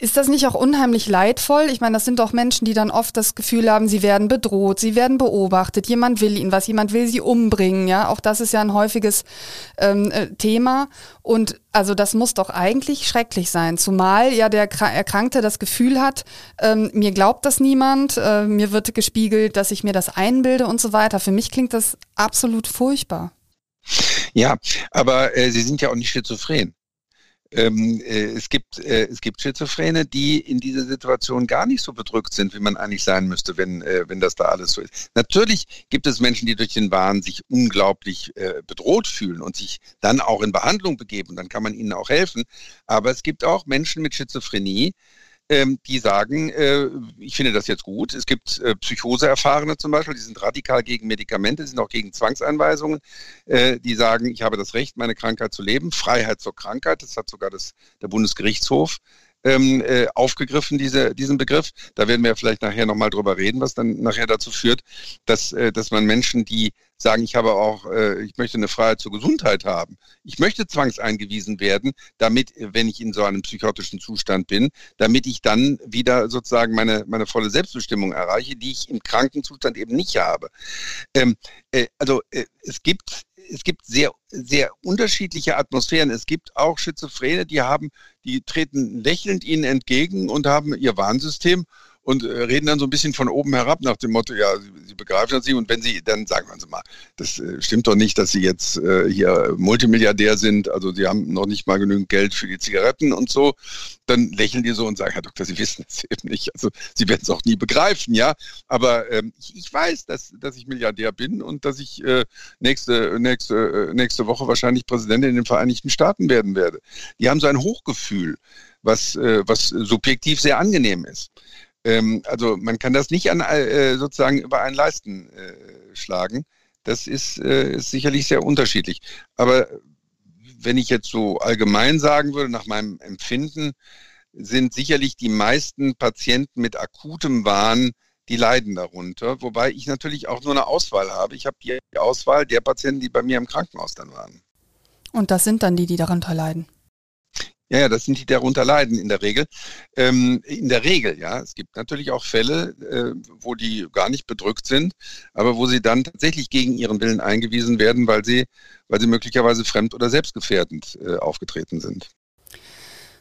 Ist das nicht auch unheimlich leidvoll? Ich meine, das sind doch Menschen, die dann oft das Gefühl haben, sie werden bedroht, sie werden beobachtet, jemand will ihnen was, jemand will sie umbringen, ja. Auch das ist ja ein häufiges ähm, äh, Thema. Und also das muss doch eigentlich schrecklich sein, zumal ja der Erkrankte das Gefühl hat, ähm, mir glaubt das niemand, äh, mir wird gespiegelt, dass ich mir das einbilde und so weiter. Für mich klingt das absolut furchtbar. Ja, aber äh, Sie sind ja auch nicht schizophren. Ähm, äh, es, gibt, äh, es gibt Schizophrene, die in dieser Situation gar nicht so bedrückt sind, wie man eigentlich sein müsste, wenn, äh, wenn das da alles so ist. Natürlich gibt es Menschen, die durch den Wahn sich unglaublich äh, bedroht fühlen und sich dann auch in Behandlung begeben. Dann kann man ihnen auch helfen. Aber es gibt auch Menschen mit Schizophrenie, ähm, die sagen, äh, ich finde das jetzt gut. Es gibt äh, Psychoseerfahrene zum Beispiel, die sind radikal gegen Medikamente, sind auch gegen Zwangseinweisungen. Äh, die sagen, ich habe das Recht, meine Krankheit zu leben. Freiheit zur Krankheit, das hat sogar das, der Bundesgerichtshof ähm, äh, aufgegriffen, diese, diesen Begriff. Da werden wir vielleicht nachher nochmal drüber reden, was dann nachher dazu führt, dass, äh, dass man Menschen, die sagen, ich habe auch, äh, ich möchte eine Freiheit zur Gesundheit haben. Ich möchte zwangseingewiesen werden, damit, wenn ich in so einem psychotischen Zustand bin, damit ich dann wieder sozusagen meine, meine volle Selbstbestimmung erreiche, die ich im Krankenzustand eben nicht habe. Ähm, äh, also äh, es gibt es gibt sehr, sehr unterschiedliche Atmosphären. Es gibt auch Schizophrene, die haben, die treten lächelnd ihnen entgegen und haben ihr Warnsystem und äh, reden dann so ein bisschen von oben herab nach dem Motto, ja, sie, sie begreifen das nicht. Und wenn sie, dann sagen Sie mal, das äh, stimmt doch nicht, dass Sie jetzt äh, hier Multimilliardär sind, also Sie haben noch nicht mal genügend Geld für die Zigaretten und so, dann lächeln die so und sagen, Herr Doktor, Sie [laughs] wissen es eben nicht. Also Sie werden es auch nie begreifen, ja. Aber ähm, ich, ich, weiß, dass, dass ich Milliardär bin und dass ich äh, nächste, nächste, äh, nächste Woche wahrscheinlich Präsident in den Vereinigten Staaten werden werde. Die haben so ein Hochgefühl, was, was subjektiv sehr angenehm ist. Ähm, also man kann das nicht an, äh, sozusagen über einen Leisten äh, schlagen. Das ist, äh, ist sicherlich sehr unterschiedlich. Aber wenn ich jetzt so allgemein sagen würde, nach meinem Empfinden, sind sicherlich die meisten Patienten mit akutem Wahn, die leiden darunter. Wobei ich natürlich auch nur eine Auswahl habe. Ich habe die Auswahl der Patienten, die bei mir im Krankenhaus dann waren. Und das sind dann die, die darunter leiden. Ja, ja, das sind die, die darunter leiden in der Regel. Ähm, in der Regel, ja. Es gibt natürlich auch Fälle, äh, wo die gar nicht bedrückt sind, aber wo sie dann tatsächlich gegen ihren Willen eingewiesen werden, weil sie, weil sie möglicherweise fremd- oder selbstgefährdend äh, aufgetreten sind.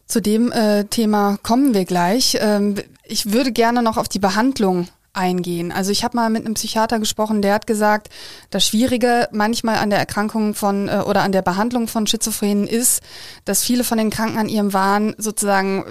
Zu dem äh, Thema kommen wir gleich. Ähm, ich würde gerne noch auf die Behandlung eingehen. Also ich habe mal mit einem Psychiater gesprochen, der hat gesagt, das Schwierige manchmal an der Erkrankung von äh, oder an der Behandlung von Schizophrenen ist, dass viele von den Kranken an ihrem Wahn sozusagen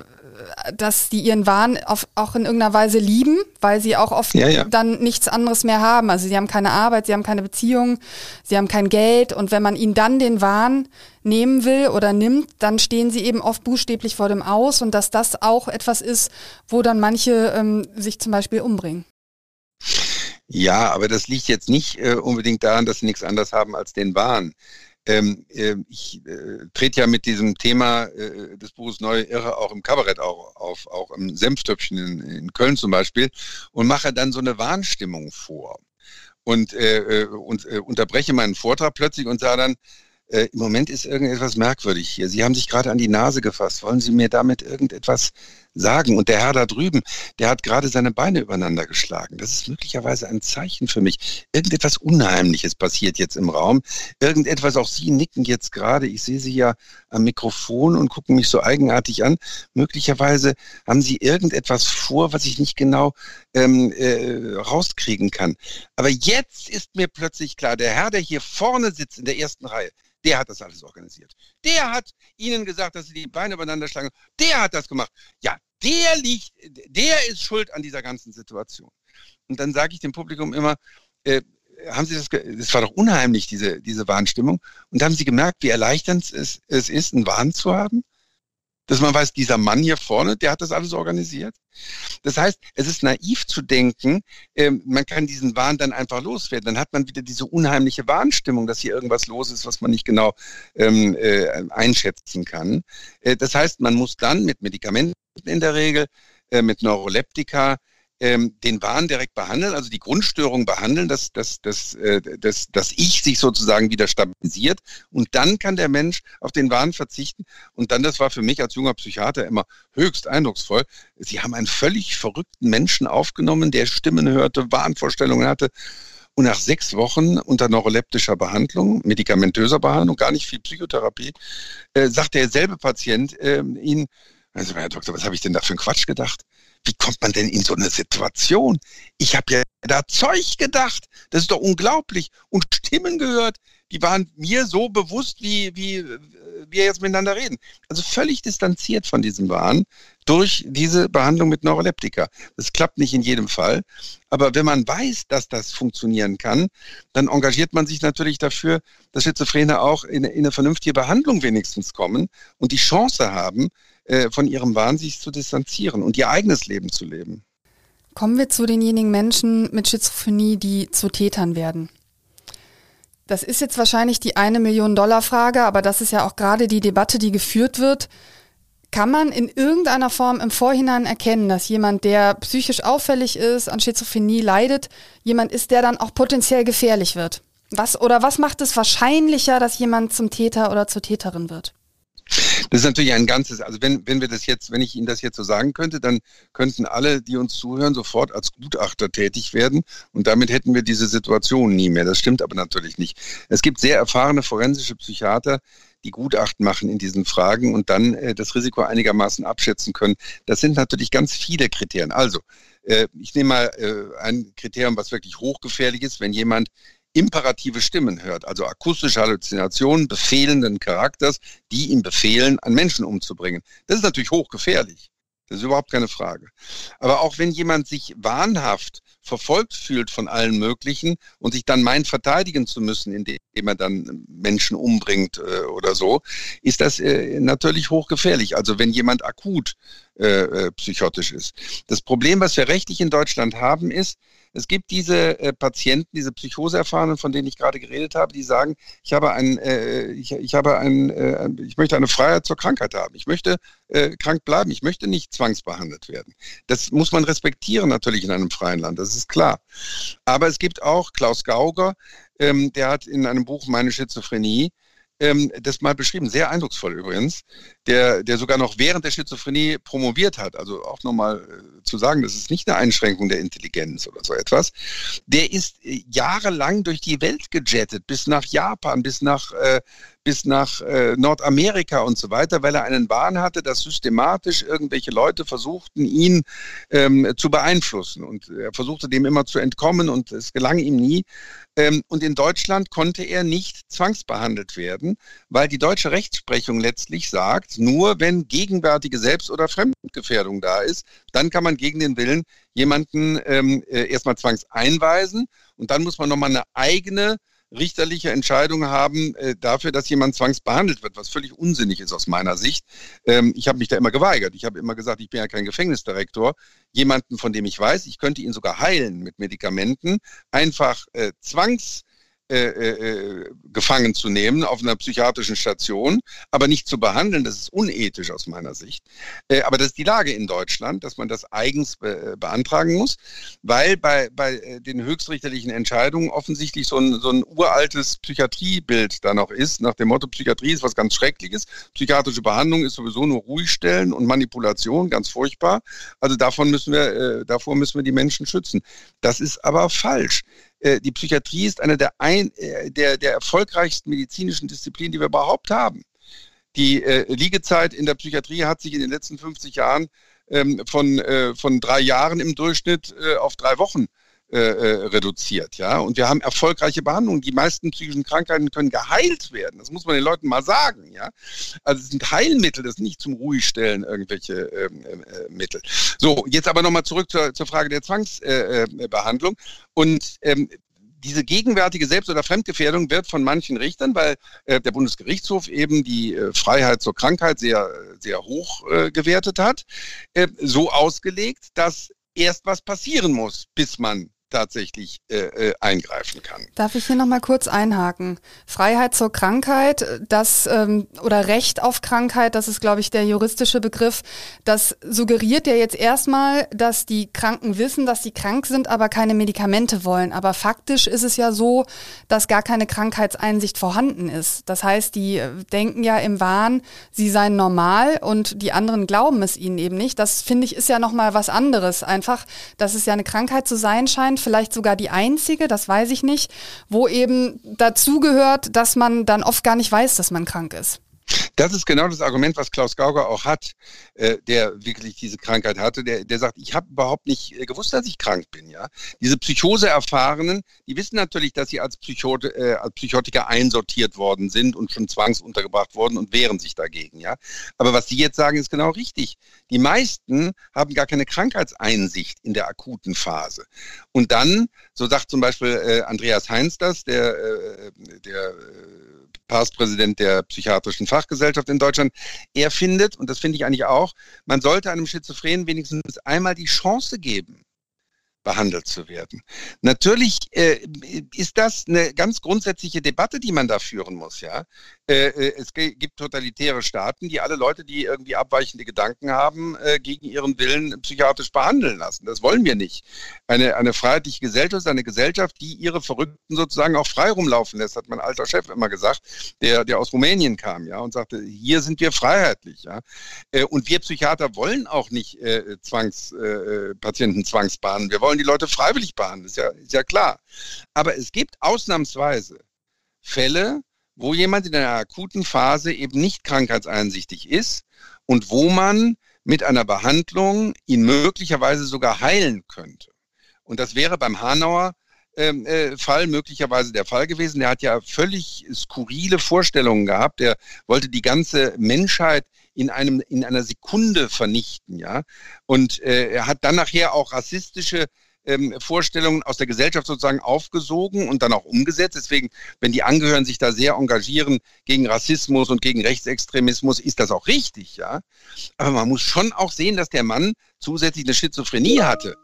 dass die ihren Wahn auf, auch in irgendeiner Weise lieben, weil sie auch oft ja, ja. dann nichts anderes mehr haben. Also sie haben keine Arbeit, sie haben keine Beziehung, sie haben kein Geld und wenn man ihnen dann den Wahn nehmen will oder nimmt, dann stehen sie eben oft buchstäblich vor dem Aus und dass das auch etwas ist, wo dann manche ähm, sich zum Beispiel umbringen. Ja, aber das liegt jetzt nicht äh, unbedingt daran, dass sie nichts anderes haben als den Wahn. Ähm, äh, ich äh, trete ja mit diesem Thema äh, des Buches Neue Irre auch im Kabarett auch auf, auch im Senftöpfchen in, in Köln zum Beispiel und mache dann so eine Warnstimmung vor und, äh, äh und äh, unterbreche meinen Vortrag plötzlich und sage dann, im Moment ist irgendetwas merkwürdig hier. Sie haben sich gerade an die Nase gefasst. Wollen Sie mir damit irgendetwas sagen? Und der Herr da drüben, der hat gerade seine Beine übereinander geschlagen. Das ist möglicherweise ein Zeichen für mich. Irgendetwas Unheimliches passiert jetzt im Raum. Irgendetwas, auch Sie nicken jetzt gerade. Ich sehe Sie ja am Mikrofon und gucken mich so eigenartig an. Möglicherweise haben Sie irgendetwas vor, was ich nicht genau ähm, äh, rauskriegen kann. Aber jetzt ist mir plötzlich klar, der Herr, der hier vorne sitzt in der ersten Reihe, der hat das alles organisiert. Der hat ihnen gesagt, dass sie die Beine übereinander schlagen. Der hat das gemacht. Ja, der liegt, der ist schuld an dieser ganzen Situation. Und dann sage ich dem Publikum immer, äh, haben Sie das, das war doch unheimlich, diese, diese Warnstimmung. Und haben Sie gemerkt, wie erleichternd es, es ist, einen Wahn zu haben? Dass man weiß, dieser Mann hier vorne, der hat das alles organisiert. Das heißt, es ist naiv zu denken, ähm, man kann diesen Wahn dann einfach loswerden. Dann hat man wieder diese unheimliche Warnstimmung, dass hier irgendwas los ist, was man nicht genau ähm, äh, einschätzen kann. Äh, das heißt, man muss dann mit Medikamenten in der Regel, äh, mit Neuroleptika, ähm, den Wahn direkt behandeln, also die Grundstörung behandeln, dass, dass, dass, äh, dass, dass Ich sich sozusagen wieder stabilisiert. Und dann kann der Mensch auf den Wahn verzichten. Und dann, das war für mich als junger Psychiater immer höchst eindrucksvoll, sie haben einen völlig verrückten Menschen aufgenommen, der Stimmen hörte, Wahnvorstellungen hatte. Und nach sechs Wochen unter neuroleptischer Behandlung, medikamentöser Behandlung, gar nicht viel Psychotherapie, äh, sagt derselbe Patient äh, Ihnen, also Herr Doktor, was habe ich denn da für einen Quatsch gedacht? Wie kommt man denn in so eine Situation? Ich habe ja da Zeug gedacht. Das ist doch unglaublich. Und Stimmen gehört, die waren mir so bewusst, wie, wie wir jetzt miteinander reden. Also völlig distanziert von diesem Wahn durch diese Behandlung mit Neuroleptika. Das klappt nicht in jedem Fall. Aber wenn man weiß, dass das funktionieren kann, dann engagiert man sich natürlich dafür, dass Schizophrene auch in, in eine vernünftige Behandlung wenigstens kommen und die Chance haben, äh, von ihrem Wahn sich zu distanzieren und ihr eigenes Leben zu leben. Kommen wir zu denjenigen Menschen mit Schizophrenie, die zu Tätern werden. Das ist jetzt wahrscheinlich die eine Million Dollar Frage, aber das ist ja auch gerade die Debatte, die geführt wird. Kann man in irgendeiner Form im Vorhinein erkennen, dass jemand, der psychisch auffällig ist, an Schizophrenie leidet, jemand ist, der dann auch potenziell gefährlich wird? Was oder was macht es wahrscheinlicher, dass jemand zum Täter oder zur Täterin wird? Das ist natürlich ein ganzes, also wenn, wenn wir das jetzt, wenn ich Ihnen das jetzt so sagen könnte, dann könnten alle, die uns zuhören, sofort als Gutachter tätig werden und damit hätten wir diese Situation nie mehr. Das stimmt aber natürlich nicht. Es gibt sehr erfahrene forensische Psychiater, die Gutachten machen in diesen Fragen und dann äh, das Risiko einigermaßen abschätzen können. Das sind natürlich ganz viele Kriterien. Also, äh, ich nehme mal äh, ein Kriterium, was wirklich hochgefährlich ist, wenn jemand imperative Stimmen hört, also akustische Halluzinationen befehlenden Charakters, die ihm befehlen, einen Menschen umzubringen. Das ist natürlich hochgefährlich. Das ist überhaupt keine Frage. Aber auch wenn jemand sich wahnhaft verfolgt fühlt von allen möglichen und sich dann meint, verteidigen zu müssen, indem er dann Menschen umbringt äh, oder so, ist das äh, natürlich hochgefährlich. Also wenn jemand akut äh, äh psychotisch ist. Das Problem, was wir rechtlich in Deutschland haben, ist, es gibt diese äh, Patienten, diese Psychoseerfahrenen, von denen ich gerade geredet habe, die sagen, ich habe ein, äh, ich, ich habe ein, äh, ich möchte eine Freiheit zur Krankheit haben. Ich möchte äh, krank bleiben. Ich möchte nicht zwangsbehandelt werden. Das muss man respektieren natürlich in einem freien Land. Das ist klar. Aber es gibt auch Klaus Gauger, ähm, der hat in einem Buch Meine Schizophrenie ähm, das mal beschrieben, sehr eindrucksvoll übrigens. Der, der sogar noch während der Schizophrenie promoviert hat, also auch nochmal äh, zu sagen, das ist nicht eine Einschränkung der Intelligenz oder so etwas, der ist äh, jahrelang durch die Welt gejettet, bis nach Japan, bis nach, äh, bis nach äh, Nordamerika und so weiter, weil er einen Wahn hatte, dass systematisch irgendwelche Leute versuchten, ihn ähm, zu beeinflussen. Und er versuchte dem immer zu entkommen und es gelang ihm nie. Ähm, und in Deutschland konnte er nicht zwangsbehandelt werden, weil die deutsche Rechtsprechung letztlich sagt, nur wenn gegenwärtige Selbst- oder Fremdgefährdung da ist, dann kann man gegen den Willen jemanden ähm, äh, erstmal zwangseinweisen und dann muss man nochmal eine eigene richterliche Entscheidung haben äh, dafür, dass jemand zwangsbehandelt wird, was völlig unsinnig ist aus meiner Sicht. Ähm, ich habe mich da immer geweigert. Ich habe immer gesagt, ich bin ja kein Gefängnisdirektor. Jemanden, von dem ich weiß, ich könnte ihn sogar heilen mit Medikamenten, einfach äh, zwangs äh, äh, gefangen zu nehmen auf einer psychiatrischen Station, aber nicht zu behandeln, das ist unethisch aus meiner Sicht. Äh, aber das ist die Lage in Deutschland, dass man das eigens be beantragen muss, weil bei, bei äh, den höchstrichterlichen Entscheidungen offensichtlich so ein, so ein uraltes Psychiatriebild da noch ist, nach dem Motto, Psychiatrie ist was ganz Schreckliches, psychiatrische Behandlung ist sowieso nur Ruhigstellen und Manipulation, ganz furchtbar. Also davon müssen wir, äh, davor müssen wir die Menschen schützen. Das ist aber falsch. Äh, die Psychiatrie ist eine der, ein, äh, der, der erfolgreichsten medizinischen Disziplinen, die wir überhaupt haben. Die äh, Liegezeit in der Psychiatrie hat sich in den letzten 50 Jahren ähm, von, äh, von drei Jahren im Durchschnitt äh, auf drei Wochen äh, äh, reduziert, ja. Und wir haben erfolgreiche Behandlungen. Die meisten psychischen Krankheiten können geheilt werden. Das muss man den Leuten mal sagen, ja. Also es sind Heilmittel, das sind nicht zum Ruhigstellen irgendwelche ähm, äh, Mittel. So, jetzt aber nochmal zurück zur, zur Frage der Zwangsbehandlung. Äh, Und ähm, diese gegenwärtige Selbst- oder Fremdgefährdung wird von manchen Richtern, weil äh, der Bundesgerichtshof eben die äh, Freiheit zur Krankheit sehr, sehr hoch äh, gewertet hat, äh, so ausgelegt, dass erst was passieren muss, bis man tatsächlich äh, äh, eingreifen kann. Darf ich hier nochmal kurz einhaken? Freiheit zur Krankheit, das ähm, oder Recht auf Krankheit, das ist, glaube ich, der juristische Begriff. Das suggeriert ja jetzt erstmal, dass die Kranken wissen, dass sie krank sind, aber keine Medikamente wollen. Aber faktisch ist es ja so, dass gar keine Krankheitseinsicht vorhanden ist. Das heißt, die äh, denken ja im Wahn, sie seien normal und die anderen glauben es ihnen eben nicht. Das finde ich ist ja nochmal was anderes. Einfach, dass es ja eine Krankheit zu sein scheint vielleicht sogar die einzige, das weiß ich nicht, wo eben dazugehört, dass man dann oft gar nicht weiß, dass man krank ist. Das ist genau das Argument, was Klaus Gauger auch hat, äh, der wirklich diese Krankheit hatte. Der, der sagt, ich habe überhaupt nicht äh, gewusst, dass ich krank bin. Ja, diese Psychose-Erfahrenen, die wissen natürlich, dass sie als, Psychot äh, als Psychotiker einsortiert worden sind und schon zwangsuntergebracht worden und wehren sich dagegen. Ja, aber was Sie jetzt sagen, ist genau richtig. Die meisten haben gar keine Krankheitseinsicht in der akuten Phase. Und dann, so sagt zum Beispiel äh, Andreas Heinz das, der, äh, der äh, Präsident der psychiatrischen Fachgesellschaft in Deutschland. Er findet, und das finde ich eigentlich auch, man sollte einem Schizophrenen wenigstens einmal die Chance geben, behandelt zu werden. Natürlich äh, ist das eine ganz grundsätzliche Debatte, die man da führen muss. Ja, äh, äh es gibt totalitäre Staaten, die alle Leute, die irgendwie abweichende Gedanken haben, äh, gegen ihren Willen psychiatrisch behandeln lassen. Das wollen wir nicht. Eine, eine freiheitliche Gesellschaft ist eine Gesellschaft, die ihre Verrückten sozusagen auch frei rumlaufen lässt, hat mein alter Chef immer gesagt, der, der aus Rumänien kam, ja, und sagte, hier sind wir freiheitlich, ja. Äh, und wir Psychiater wollen auch nicht äh, Patienten zwangsbehandeln. Wir wollen sollen die Leute freiwillig behandeln, ist ja, ist ja klar. Aber es gibt ausnahmsweise Fälle, wo jemand in einer akuten Phase eben nicht krankheitseinsichtig ist und wo man mit einer Behandlung ihn möglicherweise sogar heilen könnte. Und das wäre beim Hanauer ähm, äh, Fall möglicherweise der Fall gewesen. Der hat ja völlig skurrile Vorstellungen gehabt. Der wollte die ganze Menschheit in einem in einer Sekunde vernichten, ja. Und äh, er hat dann nachher auch rassistische ähm, Vorstellungen aus der Gesellschaft sozusagen aufgesogen und dann auch umgesetzt. Deswegen, wenn die Angehörigen sich da sehr engagieren gegen Rassismus und gegen Rechtsextremismus, ist das auch richtig, ja. Aber man muss schon auch sehen, dass der Mann zusätzlich eine Schizophrenie hatte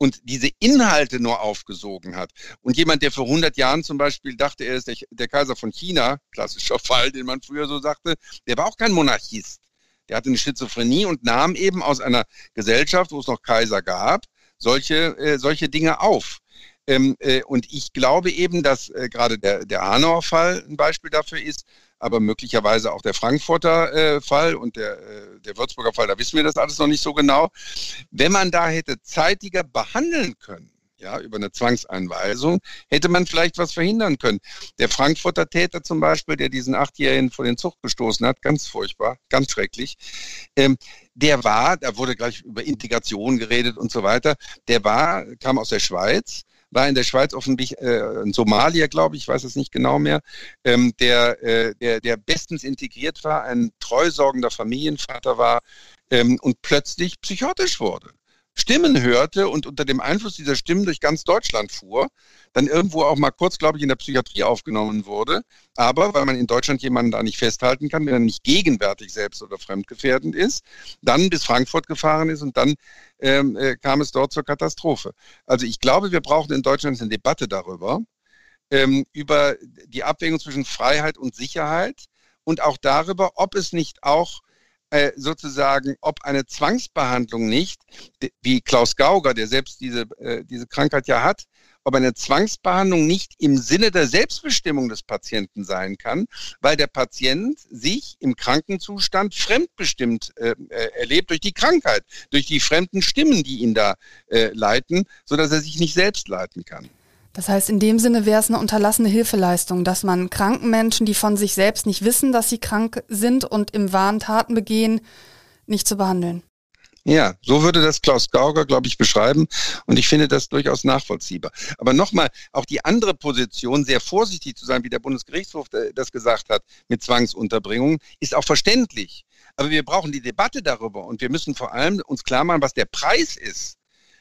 und diese Inhalte nur aufgesogen hat. Und jemand, der vor 100 Jahren zum Beispiel dachte, er ist der, der, Kaiser von China, klassischer [laughs] Fall, den man früher so sagte, der war auch kein Monarchist. Der hatte eine Schizophrenie und nahm eben aus einer Gesellschaft, wo es noch Kaiser gab, solche, äh, solche Dinge auf. Ähm, äh, und ich glaube eben, dass äh, gerade der, der Hanauer-Fall ein Beispiel dafür ist, aber möglicherweise auch der Frankfurter äh, Fall und der, äh, der Würzburger Fall, da wissen wir das alles noch nicht so genau. Wenn man da hätte zeitiger behandeln können, ja, über eine Zwangseinweisung, hätte man vielleicht was verhindern können. Der Frankfurter Täter zum Beispiel, der diesen Achtjährigen vor den Zug gestoßen hat, ganz furchtbar, ganz schrecklich, ähm, der war, da wurde gleich über Integration geredet und so weiter, der war, kam aus der Schweiz, war in der Schweiz offensichtlich äh, ein Somalier, glaube ich, weiß es nicht genau mehr, ähm, der, äh, der, der bestens integriert war, ein treusorgender Familienvater war ähm, und plötzlich psychotisch wurde. Stimmen hörte und unter dem Einfluss dieser Stimmen durch ganz Deutschland fuhr, dann irgendwo auch mal kurz, glaube ich, in der Psychiatrie aufgenommen wurde. Aber weil man in Deutschland jemanden da nicht festhalten kann, wenn er nicht gegenwärtig selbst oder fremdgefährdend ist, dann bis Frankfurt gefahren ist und dann ähm, äh, kam es dort zur Katastrophe. Also ich glaube, wir brauchen in Deutschland eine Debatte darüber, ähm, über die Abwägung zwischen Freiheit und Sicherheit und auch darüber, ob es nicht auch äh, sozusagen, ob eine Zwangsbehandlung nicht, wie Klaus Gauger, der selbst diese, äh, diese Krankheit ja hat, ob eine Zwangsbehandlung nicht im Sinne der Selbstbestimmung des Patienten sein kann, weil der Patient sich im Krankenzustand fremdbestimmt äh, äh erlebt durch die Krankheit, durch die fremden Stimmen, die ihn da äh, leiten, sodass er sich nicht selbst leiten kann. Das heißt, in dem Sinne wäre es eine unterlassene Hilfeleistung, dass man kranken Menschen, die von sich selbst nicht wissen, dass sie krank sind und im Wahn Taten begehen, nicht zu behandeln. Ja, so würde das Klaus Gauger, glaube ich, beschreiben. Und ich finde das durchaus nachvollziehbar. Aber nochmal, auch die andere Position, sehr vorsichtig zu sein, wie der Bundesgerichtshof das gesagt hat, mit Zwangsunterbringung, ist auch verständlich. Aber wir brauchen die Debatte darüber und wir müssen vor allem uns klar machen, was der Preis ist,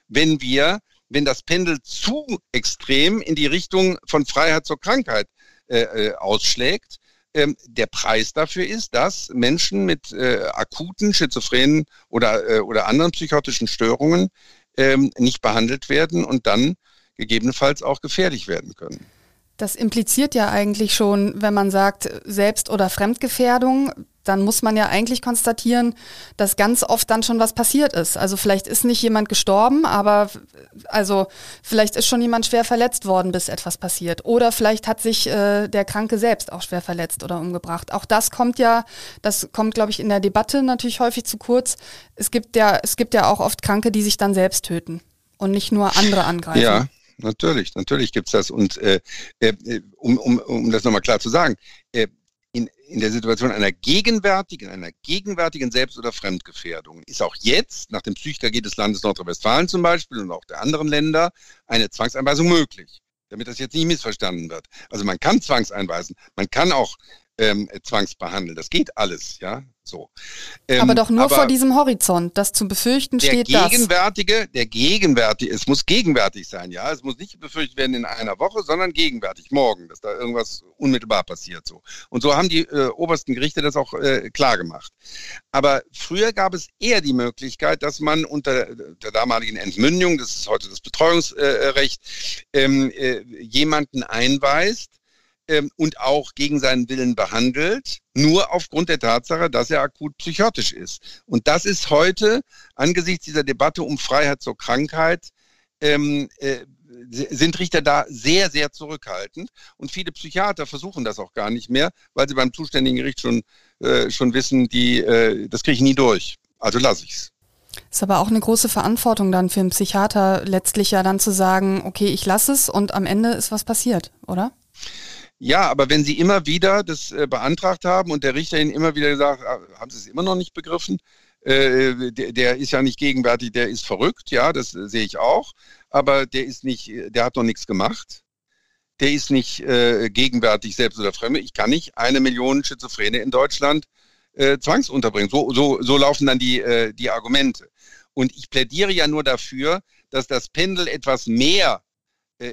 wenn wir wenn das Pendel zu extrem in die Richtung von Freiheit zur Krankheit äh, äh, ausschlägt. Ähm, der Preis dafür ist, dass Menschen mit äh, akuten schizophrenen oder, äh, oder anderen psychotischen Störungen ähm, nicht behandelt werden und dann gegebenenfalls auch gefährlich werden können. Das impliziert ja eigentlich schon, wenn man sagt Selbst- oder Fremdgefährdung, dann muss man ja eigentlich konstatieren, dass ganz oft dann schon was passiert ist. Also vielleicht ist nicht jemand gestorben, aber also vielleicht ist schon jemand schwer verletzt worden, bis etwas passiert. Oder vielleicht hat sich äh, der Kranke selbst auch schwer verletzt oder umgebracht. Auch das kommt ja, das kommt, glaube ich, in der Debatte natürlich häufig zu kurz. Es gibt ja, es gibt ja auch oft Kranke, die sich dann selbst töten und nicht nur andere angreifen. Ja natürlich, natürlich gibt's das. Und äh, äh, um, um, um das nochmal klar zu sagen, äh, in, in der Situation einer gegenwärtigen, einer gegenwärtigen Selbst- oder Fremdgefährdung ist auch jetzt, nach dem Psych-KG des Landes Nordrhein-Westfalen zum Beispiel und auch der anderen Länder, eine Zwangseinweisung möglich damit das jetzt nicht missverstanden wird. Also man kann zwangseinweisen, man kann auch ähm, zwangsbehandeln. Das geht alles, ja. So. Ähm, aber doch nur aber vor diesem Horizont, das zu befürchten der steht gegenwärtige, das. Der gegenwärtige, es muss gegenwärtig sein, ja. Es muss nicht befürchtet werden in einer Woche, sondern gegenwärtig, morgen, dass da irgendwas unmittelbar passiert. So. Und so haben die äh, obersten Gerichte das auch äh, klar gemacht. Aber früher gab es eher die Möglichkeit, dass man unter der damaligen Entmündigung, das ist heute das Betreuungsrecht, ähm, äh, jemanden einweist, ähm, und auch gegen seinen Willen behandelt, nur aufgrund der Tatsache, dass er akut psychotisch ist. Und das ist heute angesichts dieser Debatte um Freiheit zur Krankheit ähm, äh, sind Richter da sehr, sehr zurückhaltend. Und viele Psychiater versuchen das auch gar nicht mehr, weil sie beim zuständigen Gericht schon, äh, schon wissen, die, äh, das kriege ich nie durch. Also lasse ich es. Ist aber auch eine große Verantwortung dann für einen Psychiater, letztlich ja dann zu sagen, okay, ich lasse es und am Ende ist was passiert, oder? Ja, aber wenn Sie immer wieder das äh, beantragt haben und der Richter Ihnen immer wieder gesagt, ah, haben Sie es immer noch nicht begriffen, äh, der, ist ja nicht gegenwärtig, der ist verrückt, ja, das äh, sehe ich auch, aber der ist nicht, der hat noch nichts gemacht. Der ist nicht äh, gegenwärtig selbst oder fremd. Ich kann nicht eine Million Schizophrene in Deutschland äh, zwangsunterbringen. So, so, so laufen dann die, äh, die Argumente. Und ich plädiere ja nur dafür, dass das Pendel etwas mehr äh,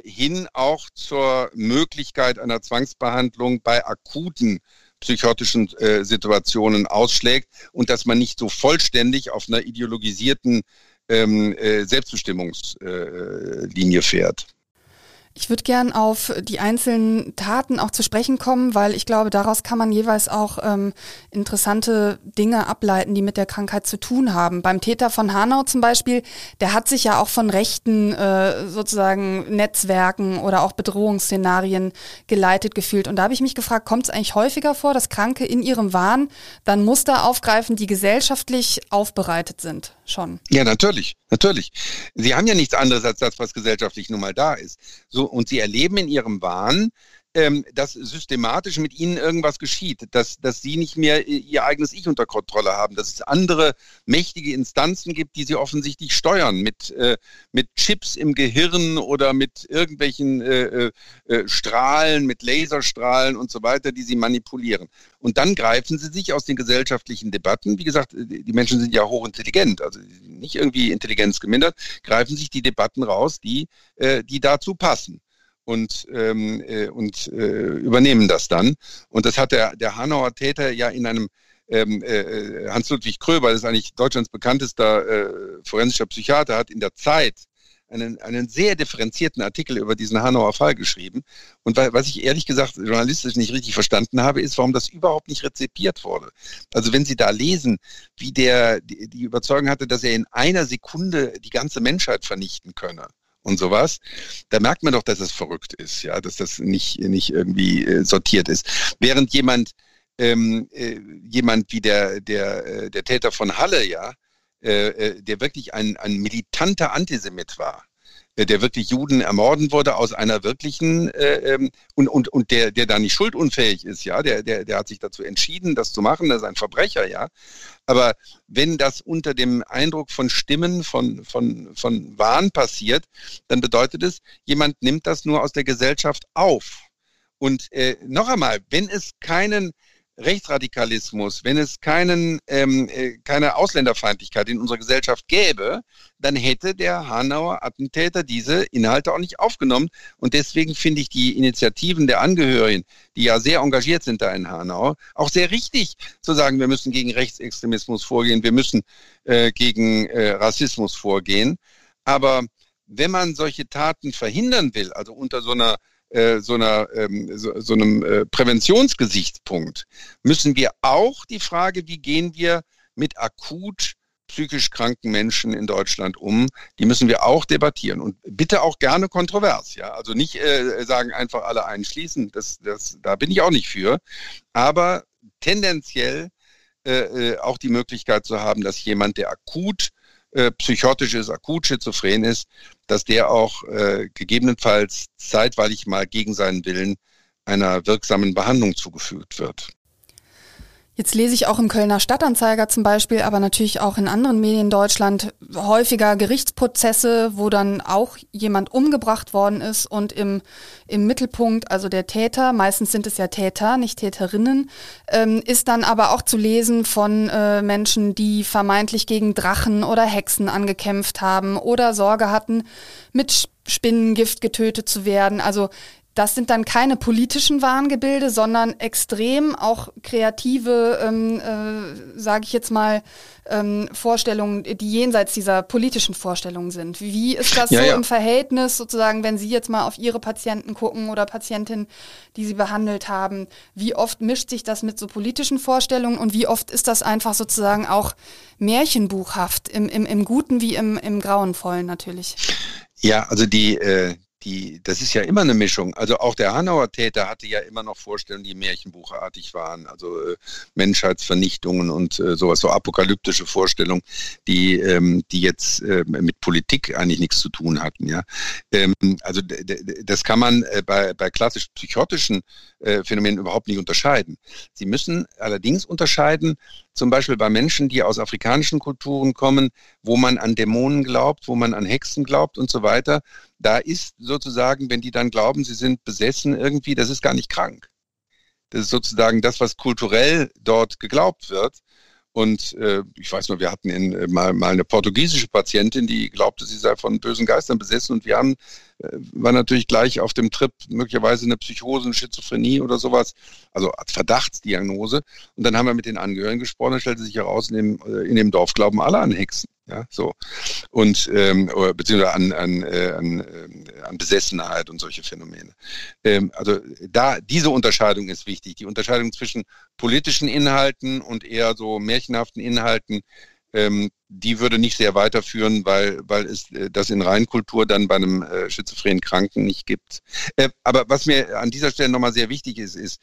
hin auch zur Möglichkeit einer Zwangsbehandlung bei akuten psychotischen äh, Situationen ausschlägt und dass man nicht so vollständig auf einer ideologisierten ähm, äh, Selbstbestimmungslinie äh, fährt. Ich würde gern auf die einzelnen Taten auch zu sprechen kommen, weil ich glaube, daraus kann man jeweils auch ähm, interessante Dinge ableiten, die mit der Krankheit zu tun haben. Beim Täter von Hanau zum Beispiel, der hat sich ja auch von rechten äh, sozusagen Netzwerken oder auch Bedrohungsszenarien geleitet gefühlt. Und da habe ich mich gefragt, kommt es eigentlich häufiger vor, dass Kranke in ihrem Wahn dann Muster aufgreifen, die gesellschaftlich aufbereitet sind? Schon. Ja, natürlich, natürlich. Sie haben ja nichts anderes als das, was gesellschaftlich nun mal da ist. So und sie erleben in ihrem Wahn, ähm, dass systematisch mit ihnen irgendwas geschieht, dass, dass sie nicht mehr ihr eigenes Ich unter Kontrolle haben, dass es andere mächtige Instanzen gibt, die sie offensichtlich steuern, mit, äh, mit Chips im Gehirn oder mit irgendwelchen äh, äh, äh Strahlen, mit Laserstrahlen und so weiter, die sie manipulieren. Und dann greifen sie sich aus den gesellschaftlichen Debatten, wie gesagt, die Menschen sind ja hochintelligent, also nicht irgendwie Intelligenz gemindert, greifen sich die Debatten raus, die, äh, die dazu passen und, ähm, äh, und äh, übernehmen das dann. Und das hat der, der Hanauer Täter ja in einem ähm, äh, Hans-Ludwig Kröber, das ist eigentlich Deutschlands bekanntester äh, forensischer Psychiater, hat in der Zeit einen, einen sehr differenzierten Artikel über diesen Hanauer Fall geschrieben. Und was ich ehrlich gesagt journalistisch nicht richtig verstanden habe, ist, warum das überhaupt nicht rezipiert wurde. Also wenn Sie da lesen, wie der die, die Überzeugung hatte, dass er in einer Sekunde die ganze Menschheit vernichten könne und sowas, da merkt man doch, dass es verrückt ist, ja, dass das nicht, nicht irgendwie äh, sortiert ist. Während jemand, ähm, äh, jemand wie der, der, äh, der Täter von Halle, ja, äh, äh der wirklich ein, ein militanter Antisemit war, der wirklich Juden ermorden wurde aus einer wirklichen äh, ähm, und, und, und der, der da nicht schuldunfähig ist, ja, der, der, der hat sich dazu entschieden, das zu machen, das ist ein Verbrecher, ja. Aber wenn das unter dem Eindruck von Stimmen, von, von, von Wahn passiert, dann bedeutet es, jemand nimmt das nur aus der Gesellschaft auf. Und äh, noch einmal, wenn es keinen Rechtsradikalismus, wenn es keinen, ähm, äh, keine Ausländerfeindlichkeit in unserer Gesellschaft gäbe, dann hätte der Hanauer Attentäter diese Inhalte auch nicht aufgenommen. Und deswegen finde ich die Initiativen der Angehörigen, die ja sehr engagiert sind da in Hanau, auch sehr richtig zu sagen, wir müssen gegen Rechtsextremismus vorgehen, wir müssen äh, gegen äh, Rassismus vorgehen. Aber wenn man solche Taten verhindern will, also unter so einer äh, so, einer, ähm, so, so einem äh, Präventionsgesichtspunkt müssen wir auch die Frage, wie gehen wir mit akut psychisch kranken Menschen in Deutschland um, die müssen wir auch debattieren. Und bitte auch gerne kontrovers, ja, also nicht äh, sagen einfach alle einschließen, das, das, da bin ich auch nicht für, aber tendenziell äh, äh auch die Möglichkeit zu haben, dass jemand, der akut äh, psychotisch ist, akut schizophren ist, dass der auch äh, gegebenenfalls zeitweilig mal gegen seinen Willen einer wirksamen Behandlung zugefügt wird. Jetzt lese ich auch im Kölner Stadtanzeiger zum Beispiel, aber natürlich auch in anderen Medien Deutschland häufiger Gerichtsprozesse, wo dann auch jemand umgebracht worden ist und im, im Mittelpunkt, also der Täter, meistens sind es ja Täter, nicht Täterinnen, ähm, ist dann aber auch zu lesen von äh, Menschen, die vermeintlich gegen Drachen oder Hexen angekämpft haben oder Sorge hatten, mit Spinnengift getötet zu werden. Also das sind dann keine politischen Warngebilde, sondern extrem auch kreative, ähm, äh, sage ich jetzt mal, ähm, Vorstellungen, die jenseits dieser politischen Vorstellungen sind. Wie ist das ja, so ja. im Verhältnis sozusagen, wenn Sie jetzt mal auf Ihre Patienten gucken oder Patientinnen, die Sie behandelt haben? Wie oft mischt sich das mit so politischen Vorstellungen und wie oft ist das einfach sozusagen auch märchenbuchhaft, im, im, im Guten wie im, im Grauenvollen natürlich? Ja, also die, äh, die, das ist ja immer eine Mischung. Also auch der Hanauer Täter hatte ja immer noch Vorstellungen, die märchenbuchartig waren. Also äh, Menschheitsvernichtungen und äh, sowas, so apokalyptische Vorstellungen, die, ähm, die jetzt äh, mit Politik eigentlich nichts zu tun hatten. Ja, ähm, also das kann man äh, bei, bei klassisch psychotischen äh, Phänomenen überhaupt nicht unterscheiden. Sie müssen allerdings unterscheiden, zum Beispiel bei Menschen, die aus afrikanischen Kulturen kommen, wo man an Dämonen glaubt, wo man an Hexen glaubt und so weiter. Da ist sozusagen, wenn die dann glauben, sie sind besessen irgendwie, das ist gar nicht krank. Das ist sozusagen das, was kulturell dort geglaubt wird. Und äh, ich weiß noch, wir hatten in, äh, mal, mal eine portugiesische Patientin, die glaubte, sie sei von bösen Geistern besessen. Und wir haben, äh, war natürlich gleich auf dem Trip möglicherweise eine Psychose, eine Schizophrenie oder sowas, also als Verdachtsdiagnose. Und dann haben wir mit den Angehörigen gesprochen, dann stellte sich heraus, in dem, äh, in dem Dorf glauben alle an Hexen. Ja, so. Und ähm, beziehungsweise an, an, äh, an äh, an Besessenheit und solche Phänomene. Ähm, also da diese Unterscheidung ist wichtig. Die Unterscheidung zwischen politischen Inhalten und eher so märchenhaften Inhalten, ähm, die würde nicht sehr weiterführen, weil, weil es äh, das in Reinkultur dann bei einem äh, schizophrenen Kranken nicht gibt. Äh, aber was mir an dieser Stelle nochmal sehr wichtig ist, ist,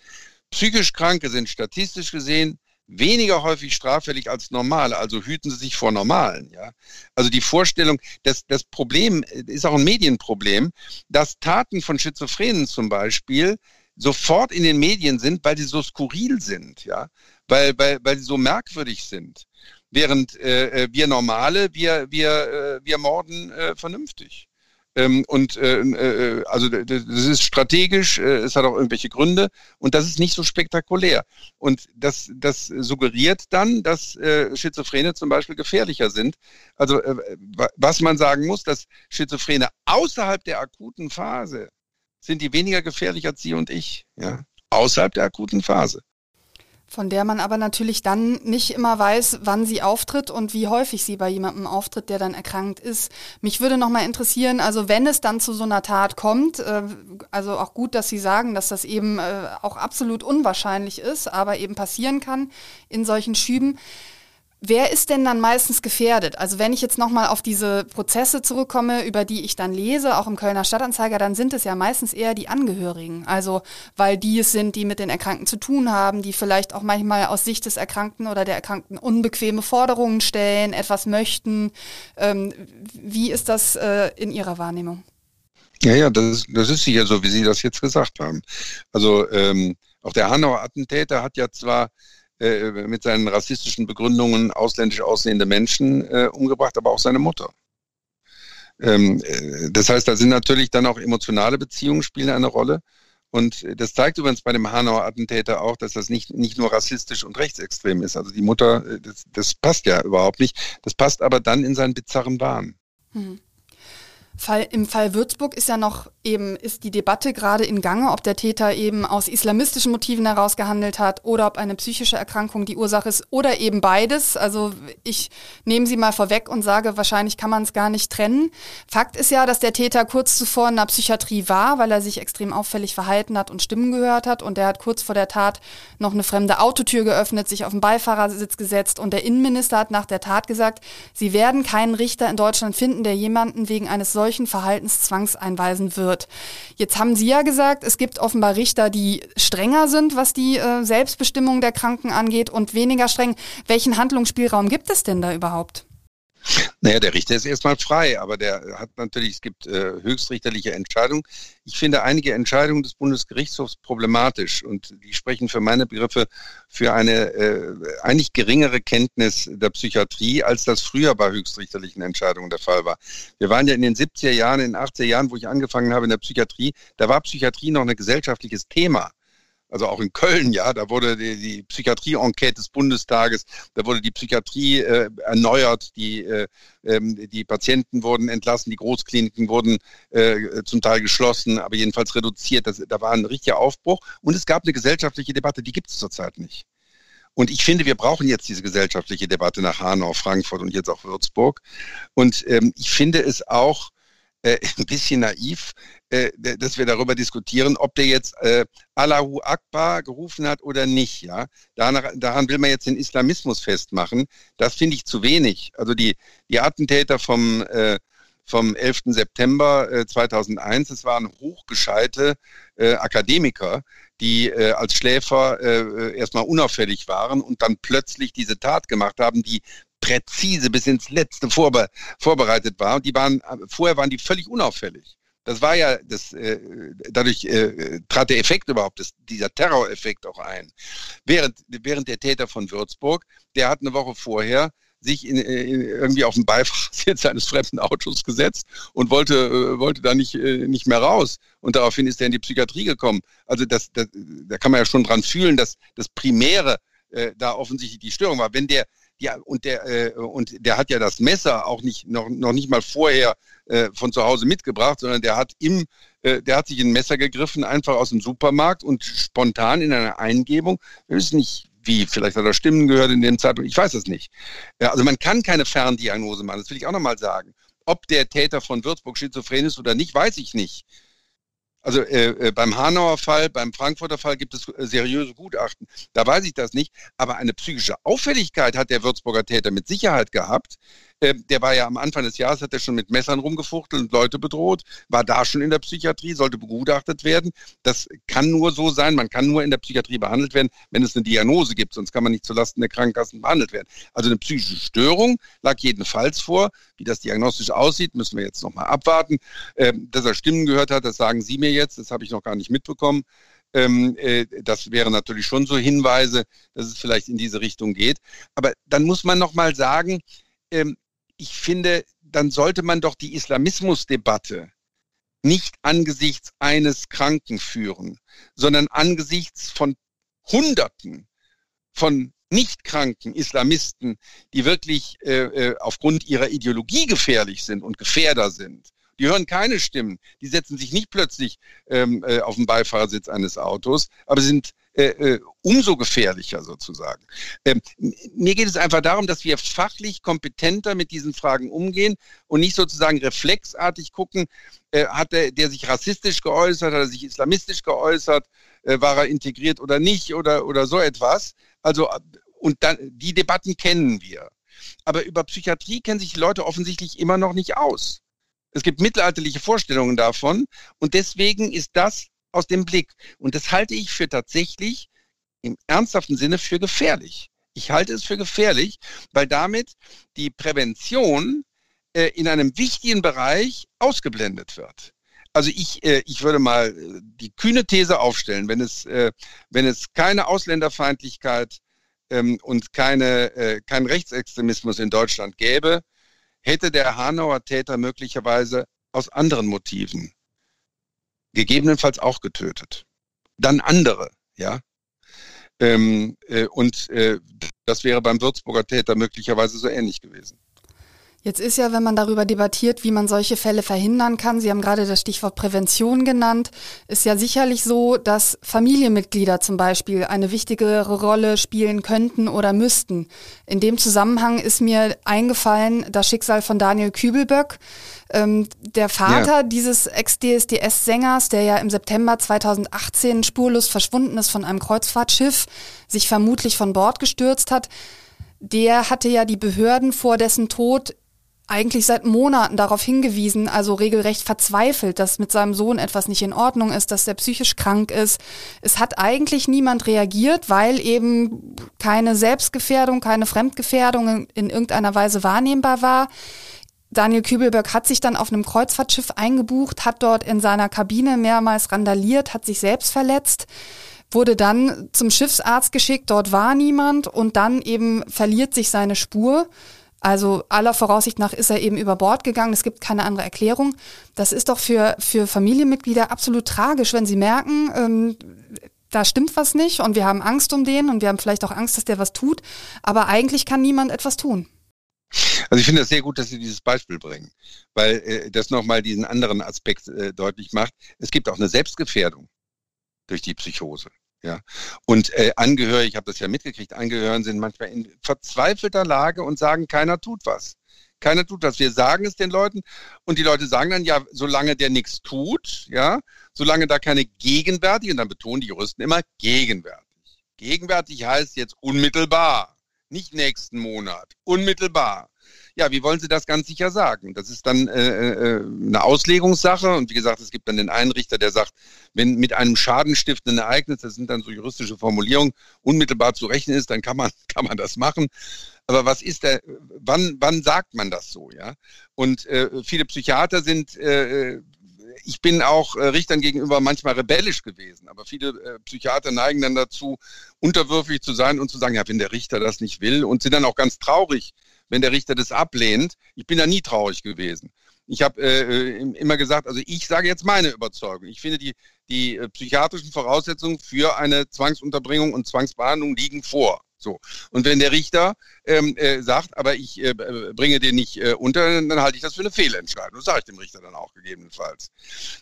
psychisch Kranke sind statistisch gesehen weniger häufig straffällig als normale, also hüten sie sich vor normalen. Ja? Also die Vorstellung, dass das Problem ist auch ein Medienproblem, dass Taten von Schizophrenen zum Beispiel sofort in den Medien sind, weil sie so skurril sind, ja, weil, weil, weil sie so merkwürdig sind. Während äh, äh wir Normale, wir, wir, äh, wir morden äh, vernünftig. Ähm, und äh, äh, also das ist strategisch, äh, es hat auch irgendwelche Gründe und das ist nicht so spektakulär. Und das, das suggeriert dann, dass äh, Schizophrene zum Beispiel gefährlicher sind. Also äh, was man sagen muss, dass Schizophrene außerhalb der akuten Phase sind die weniger gefährlich als Sie und ich. Ja? Außerhalb der akuten Phase. Von der man aber natürlich dann nicht immer weiß, wann sie auftritt und wie häufig sie bei jemandem auftritt, der dann erkrankt ist. Mich würde noch mal interessieren, also wenn es dann zu so einer Tat kommt, äh, also auch gut, dass Sie sagen, dass das eben äh, auch absolut unwahrscheinlich ist, aber eben passieren kann in solchen Schüben. Wer ist denn dann meistens gefährdet? Also wenn ich jetzt nochmal auf diese Prozesse zurückkomme, über die ich dann lese, auch im Kölner Stadtanzeiger, dann sind es ja meistens eher die Angehörigen. Also weil die es sind, die mit den Erkrankten zu tun haben, die vielleicht auch manchmal aus Sicht des Erkrankten oder der Erkrankten unbequeme Forderungen stellen, etwas möchten. Ähm, wie ist das äh, in Ihrer Wahrnehmung? Ja, ja, das ist, das ist sicher so, wie Sie das jetzt gesagt haben. Also ähm, auch der Hanauer Attentäter hat ja zwar äh, mit seinen rassistischen Begründungen ausländisch aussehende Menschen äh, umgebracht, aber auch seine Mutter. Ähm, äh, das heißt, da sind natürlich dann auch emotionale Beziehungen spielen eine Rolle. Und das zeigt übrigens bei dem Hanauer Attentäter auch, dass das nicht, nicht nur rassistisch und rechtsextrem ist. Also die Mutter, äh, das, das passt ja überhaupt nicht. Das passt aber dann in seinen bizarren Wahn. Hm. Fall, Im Fall Würzburg ist ja noch eben, ist die Debatte gerade in Gange, ob der Täter eben aus islamistischen Motiven heraus gehandelt hat oder ob eine psychische Erkrankung die Ursache ist oder eben beides. Also ich nehme sie mal vorweg und sage, wahrscheinlich kann man es gar nicht trennen. Fakt ist ja, dass der Täter kurz zuvor in der Psychiatrie war, weil er sich extrem auffällig verhalten hat und Stimmen gehört hat und er hat kurz vor der Tat noch eine fremde Autotür geöffnet, sich auf den Beifahrersitz gesetzt und der Innenminister hat nach der Tat gesagt, sie werden keinen Richter in Deutschland finden, der jemanden wegen eines solchen solchen Verhaltenszwangs wird. Jetzt haben Sie ja gesagt, es gibt offenbar Richter, die strenger sind, was die äh, Selbstbestimmung der Kranken angeht und weniger streng. Welchen Handlungsspielraum gibt es denn da überhaupt? Naja, der Richter ist erstmal frei, aber der hat natürlich, es gibt äh, höchstrichterliche Entscheidungen. Ich finde einige Entscheidungen des Bundesgerichtshofs problematisch und die sprechen für meine Begriffe für eine äh, eigentlich geringere Kenntnis der Psychiatrie, als das früher bei höchstrichterlichen Entscheidungen der Fall war. Wir waren ja in den 70er Jahren, in den 80er Jahren, wo ich angefangen habe in der Psychiatrie, da war Psychiatrie noch ein gesellschaftliches Thema also auch in Köln, ja, da wurde die, die Psychiatrie-Enquete des Bundestages, da wurde die Psychiatrie äh, erneuert, die, äh, ähm, die Patienten wurden entlassen, die Großkliniken wurden äh, zum Teil geschlossen, aber jedenfalls reduziert. Das, da war ein richtiger Aufbruch und es gab eine gesellschaftliche Debatte, die gibt es zurzeit nicht. Und ich finde, wir brauchen jetzt diese gesellschaftliche Debatte nach Hanau, Frankfurt und jetzt auch Würzburg. Und ähm, ich finde es auch äh, [laughs] ein bisschen naiv, äh, dass wir darüber diskutieren, ob der jetzt äh, Allahu Akbar gerufen hat oder nicht. Ja, Danach, daran will man jetzt den Islamismus festmachen. Das finde ich zu wenig. Also die die Attentäter vom äh, vom 11. September äh, 2001, es waren hochgescheite äh, Akademiker, die äh, als Schläfer äh, erstmal unauffällig waren und dann plötzlich diese Tat gemacht haben, die präzise bis ins Letzte vorbe vorbereitet war. Und die waren, vorher waren die völlig unauffällig. Das war ja das, äh, dadurch äh, trat der Effekt überhaupt, das, dieser Terroreffekt auch ein. Während, während der Täter von Würzburg, der hat eine Woche vorher sich in, in, irgendwie auf den Beifahrersitz [laughs] eines fremden Autos gesetzt und wollte, äh, wollte da nicht, äh, nicht mehr raus. Und daraufhin ist er in die Psychiatrie gekommen. Also das, das, da kann man ja schon dran fühlen, dass das Primäre äh, da offensichtlich die Störung war. Wenn der ja, und der, äh, und der hat ja das Messer auch nicht, noch, noch nicht mal vorher äh, von zu Hause mitgebracht, sondern der hat im, äh, der hat sich ein Messer gegriffen, einfach aus dem Supermarkt und spontan in einer Eingebung, wir wissen nicht, wie, vielleicht hat er Stimmen gehört in dem Zeitpunkt, ich weiß es nicht. Ja, also man kann keine Ferndiagnose machen, das will ich auch nochmal sagen. ob der Täter von Würzburg schizophren ist oder nicht, weiß ich nicht. Also äh, äh, beim Hanauer Fall, beim Frankfurter Fall gibt es äh, seriöse Gutachten. Da weiß ich das nicht. Aber eine psychische Auffälligkeit hat der Würzburger Täter mit Sicherheit gehabt. Äh, der war ja am Anfang des Jahres, hat er schon mit Messern rumgefuchtelt und Leute bedroht, war da schon in der Psychiatrie, sollte begutachtet werden. Das kann nur so sein. Man kann nur in der Psychiatrie behandelt werden, wenn es eine Diagnose gibt. Sonst kann man nicht zulasten der Krankenkassen behandelt werden. Also eine psychische Störung lag jedenfalls vor. Wie das diagnostisch aussieht, müssen wir jetzt nochmal abwarten. Ähm, dass er Stimmen gehört hat, das sagen Sie mir jetzt, das habe ich noch gar nicht mitbekommen. Ähm, äh, das wären natürlich schon so Hinweise, dass es vielleicht in diese Richtung geht. Aber dann muss man noch mal sagen, ähm, ich finde, dann sollte man doch die Islamismusdebatte nicht angesichts eines Kranken führen, sondern angesichts von Hunderten von nicht kranken Islamisten, die wirklich äh, äh aufgrund ihrer Ideologie gefährlich sind und Gefährder sind. Die hören keine Stimmen. Die setzen sich nicht plötzlich ähm, äh, auf den Beifahrersitz eines Autos, aber sind äh, äh, umso gefährlicher sozusagen. Ähm, mir geht es einfach darum, dass wir fachlich kompetenter mit diesen Fragen umgehen und nicht sozusagen reflexartig gucken, äh, hat der, der sich rassistisch geäußert, hat er sich islamistisch geäußert, äh, war er integriert oder nicht oder, oder so etwas. Also, und dann, die Debatten kennen wir. Aber über Psychiatrie kennen sich die Leute offensichtlich immer noch nicht aus. Es gibt mittelalterliche Vorstellungen davon und deswegen ist das aus dem Blick. Und das halte ich für tatsächlich im ernsthaften Sinne für gefährlich. Ich halte es für gefährlich, weil damit die Prävention äh, in einem wichtigen Bereich ausgeblendet wird. Also ich, äh, ich würde mal äh, die kühne These aufstellen, wenn es, äh, wenn es keine Ausländerfeindlichkeit ähm, und keine, äh, kein Rechtsextremismus in Deutschland gäbe, hätte der Hanauer Täter möglicherweise aus anderen Motiven gegebenenfalls auch getötet. Dann andere, ja. Ähm, äh, und äh, das wäre beim Würzburger Täter möglicherweise so ähnlich gewesen. Jetzt ist ja, wenn man darüber debattiert, wie man solche Fälle verhindern kann, Sie haben gerade das Stichwort Prävention genannt, ist ja sicherlich so, dass Familienmitglieder zum Beispiel eine wichtigere Rolle spielen könnten oder müssten. In dem Zusammenhang ist mir eingefallen das Schicksal von Daniel Kübelböck, ähm, der Vater ja. dieses Ex-DSDS-Sängers, der ja im September 2018 spurlos verschwunden ist von einem Kreuzfahrtschiff, sich vermutlich von Bord gestürzt hat der hatte ja die Behörden vor dessen Tod eigentlich seit Monaten darauf hingewiesen, also regelrecht verzweifelt, dass mit seinem Sohn etwas nicht in Ordnung ist, dass der psychisch krank ist. Es hat eigentlich niemand reagiert, weil eben keine Selbstgefährdung, keine Fremdgefährdung in irgendeiner Weise wahrnehmbar war. Daniel Kübelberg hat sich dann auf einem Kreuzfahrtschiff eingebucht, hat dort in seiner Kabine mehrmals randaliert, hat sich selbst verletzt wurde dann zum Schiffsarzt geschickt, dort war niemand und dann eben verliert sich seine Spur. Also aller Voraussicht nach ist er eben über Bord gegangen. Es gibt keine andere Erklärung. Das ist doch für, für Familienmitglieder absolut tragisch, wenn sie merken, ähm, da stimmt was nicht und wir haben Angst um den und wir haben vielleicht auch Angst, dass der was tut. Aber eigentlich kann niemand etwas tun. Also ich finde es sehr gut, dass Sie dieses Beispiel bringen, weil äh, das nochmal diesen anderen Aspekt äh, deutlich macht. Es gibt auch eine Selbstgefährdung durch die Psychose. Ja. Und äh, Angehörige, ich habe das ja mitgekriegt, Angehörigen sind manchmal in verzweifelter Lage und sagen, keiner tut was. Keiner tut was. Wir sagen es den Leuten und die Leute sagen dann, ja, solange der nichts tut, ja, solange da keine gegenwärtige, und dann betonen die Juristen immer gegenwärtig. Gegenwärtig heißt jetzt unmittelbar, nicht nächsten Monat, unmittelbar. Ja, wie wollen Sie das ganz sicher sagen? Das ist dann äh, äh, eine Auslegungssache. Und wie gesagt, es gibt dann den einen Richter, der sagt, wenn mit einem schadenstiftenden Ereignis, das sind dann so juristische Formulierungen, unmittelbar zu rechnen ist, dann kann man, [laughs] kann man das machen. Aber was ist der, wann, wann sagt man das so, ja? Und äh, viele Psychiater sind äh, ich bin auch äh, Richtern gegenüber manchmal rebellisch gewesen, aber viele äh, Psychiater neigen dann dazu, unterwürfig zu sein und zu sagen, ja, wenn der Richter das nicht will und sind dann auch ganz traurig, wenn der Richter das ablehnt. Ich bin da nie traurig gewesen. Ich habe äh, äh immer gesagt, also ich sage jetzt meine Überzeugung. Ich finde, die, die äh, psychiatrischen Voraussetzungen für eine Zwangsunterbringung und Zwangsbehandlung liegen vor. So. Und wenn der Richter ähm, äh, sagt, aber ich äh, bringe den nicht äh, unter, dann halte ich das für eine Fehlentscheidung. Das sage ich dem Richter dann auch gegebenenfalls.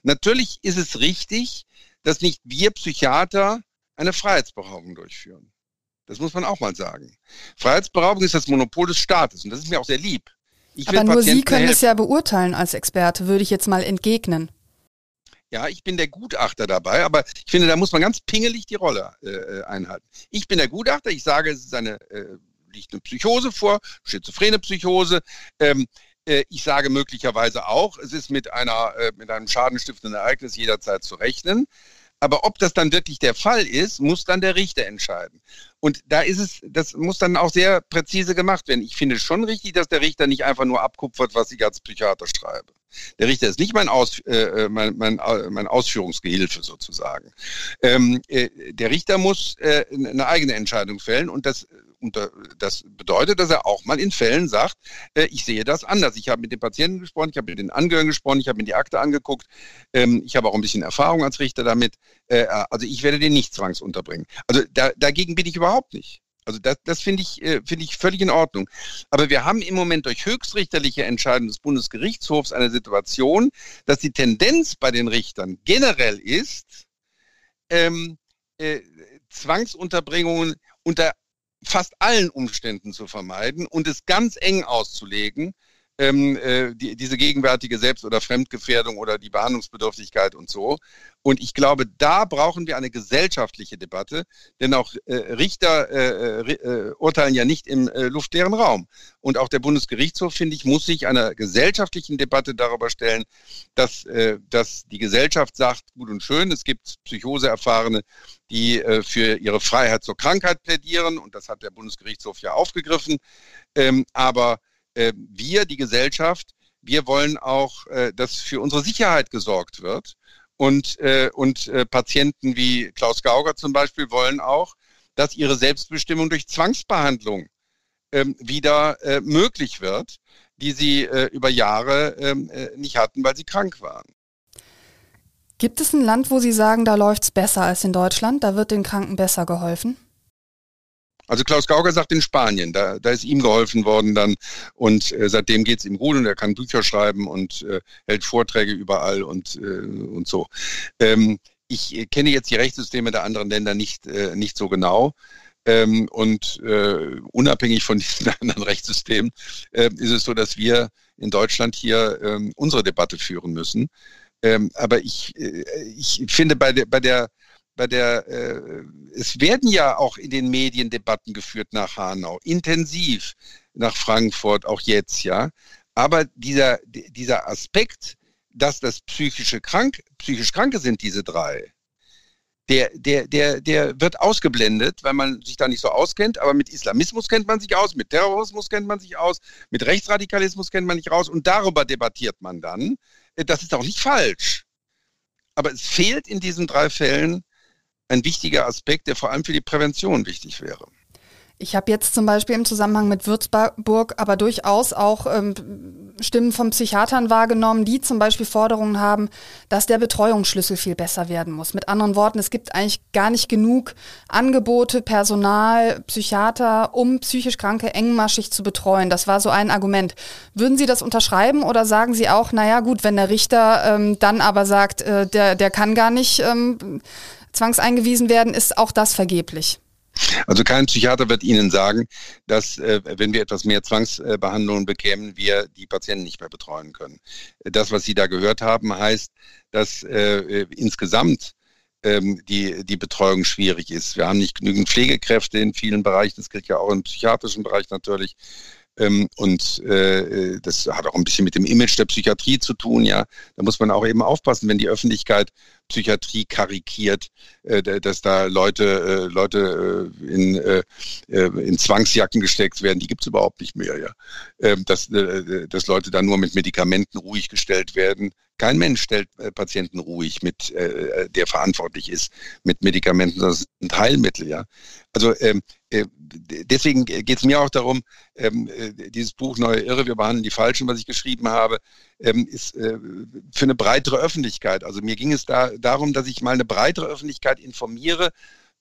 Natürlich ist es richtig, dass nicht wir Psychiater eine Freiheitsberaubung durchführen. Das muss man auch mal sagen. Freiheitsberaubung ist das Monopol des Staates und das ist mir auch sehr lieb. Ich Aber nur Patienten Sie können helfen. es ja beurteilen als Experte, würde ich jetzt mal entgegnen. Ja, ich bin der Gutachter dabei, aber ich finde, da muss man ganz pingelig die Rolle äh, äh einhalten. Ich bin der Gutachter, ich sage, es ist eine, äh, liegt eine Psychose vor, schizophrene Psychose. Ähm, äh, ich sage möglicherweise auch, es ist mit, einer, äh, mit einem schadenstiftenden Ereignis jederzeit zu rechnen. Aber ob das dann wirklich der Fall ist, muss dann der Richter entscheiden. Und da ist es, das muss dann auch sehr präzise gemacht werden. Ich finde schon richtig, dass der Richter nicht einfach nur abkupfert, was ich als Psychiater schreibe. Der Richter ist nicht mein, Aus, äh, äh mein, mein, mein Ausführungsgehilfe sozusagen. Ähm, äh, der Richter muss äh, eine eigene Entscheidung fällen und das und das bedeutet, dass er auch mal in Fällen sagt, äh, ich sehe das anders. Ich habe mit den Patienten gesprochen, ich habe mit den Angehörigen gesprochen, ich habe mir die Akte angeguckt, ähm, ich habe auch ein bisschen Erfahrung als Richter damit. Äh, also ich werde den nicht zwangsunterbringen. Also da, dagegen bin ich überhaupt nicht. Also das, das finde ich, äh, finde ich völlig in Ordnung. Aber wir haben im Moment durch höchstrichterliche Entscheidungen des Bundesgerichtshofs eine Situation, dass die Tendenz bei den Richtern generell ist, ähm, äh, Zwangsunterbringungen unter fast allen Umständen zu vermeiden und es ganz eng auszulegen, ähm, äh, die, diese gegenwärtige Selbst- oder Fremdgefährdung oder die Behandlungsbedürftigkeit und so. Und ich glaube, da brauchen wir eine gesellschaftliche Debatte, denn auch äh, Richter äh, äh, urteilen ja nicht im äh, luftleeren Raum. Und auch der Bundesgerichtshof, finde ich, muss sich einer gesellschaftlichen Debatte darüber stellen, dass, äh, dass die Gesellschaft sagt, gut und schön, es gibt Psychoseerfahrene, die äh, für ihre Freiheit zur Krankheit plädieren. Und das hat der Bundesgerichtshof ja aufgegriffen. Ähm, aber äh, wir, die Gesellschaft, wir wollen auch, äh, dass für unsere Sicherheit gesorgt wird. Und, äh, und äh, Patienten wie Klaus Gauger zum Beispiel wollen auch, dass ihre Selbstbestimmung durch Zwangsbehandlung ähm, wieder äh, möglich wird, die sie äh, über Jahre ähm, äh, nicht hatten, weil sie krank waren. Gibt es ein Land, wo Sie sagen, da läuft es besser als in Deutschland? Da wird den Kranken besser geholfen? Also Klaus Gauger sagt in Spanien, da, da ist ihm geholfen worden dann und äh, seitdem geht es ihm gut und er kann Bücher schreiben und äh, hält Vorträge überall und, äh, und so. Ähm, ich kenne jetzt die Rechtssysteme der anderen Länder nicht, äh, nicht so genau. Ähm, und äh, unabhängig von [laughs] diesen anderen Rechtssystemen äh, ist es so, dass wir in Deutschland hier ähm, unsere Debatte führen müssen. Ähm, aber ich, äh, ich finde bei der, bei der bei der, äh, es werden ja auch in den Medien Debatten geführt nach Hanau, intensiv nach Frankfurt, auch jetzt, ja. Aber dieser, dieser Aspekt, dass das psychische krank, psychisch Kranke sind, diese drei, der, der, der, der wird ausgeblendet, weil man sich da nicht so auskennt. Aber mit Islamismus kennt man sich aus, mit Terrorismus kennt man sich aus, mit Rechtsradikalismus kennt man sich aus und darüber debattiert man dann. Das ist auch nicht falsch. Aber es fehlt in diesen drei Fällen ein wichtiger Aspekt, der vor allem für die Prävention wichtig wäre. Ich habe jetzt zum Beispiel im Zusammenhang mit Würzburg aber durchaus auch ähm, Stimmen von Psychiatern wahrgenommen, die zum Beispiel Forderungen haben, dass der Betreuungsschlüssel viel besser werden muss. Mit anderen Worten, es gibt eigentlich gar nicht genug Angebote, Personal, Psychiater, um psychisch Kranke engmaschig zu betreuen. Das war so ein Argument. Würden Sie das unterschreiben oder sagen Sie auch, naja gut, wenn der Richter ähm, dann aber sagt, äh, der, der kann gar nicht ähm, zwangseingewiesen werden, ist auch das vergeblich. Also kein Psychiater wird Ihnen sagen, dass äh, wenn wir etwas mehr Zwangsbehandlungen bekämen, wir die Patienten nicht mehr betreuen können. Das, was Sie da gehört haben, heißt, dass äh, insgesamt ähm, die, die Betreuung schwierig ist. Wir haben nicht genügend Pflegekräfte in vielen Bereichen, das gilt ja auch im psychiatrischen Bereich natürlich. Ähm, und äh, das hat auch ein bisschen mit dem Image der Psychiatrie zu tun, ja. Da muss man auch eben aufpassen, wenn die Öffentlichkeit Psychiatrie karikiert, äh, dass da Leute, äh, Leute äh, in, äh, äh, in Zwangsjacken gesteckt werden, die gibt's überhaupt nicht mehr, ja. Ähm, dass, äh, dass Leute da nur mit Medikamenten ruhig gestellt werden. Kein Mensch stellt äh, Patienten ruhig mit, äh, der verantwortlich ist mit Medikamenten, das sind Heilmittel, ja. Also ähm, äh, deswegen geht es mir auch darum, ähm, äh, dieses Buch Neue Irre, wir behandeln die Falschen, was ich geschrieben habe, ähm, ist äh, für eine breitere Öffentlichkeit. Also mir ging es da darum, dass ich mal eine breitere Öffentlichkeit informiere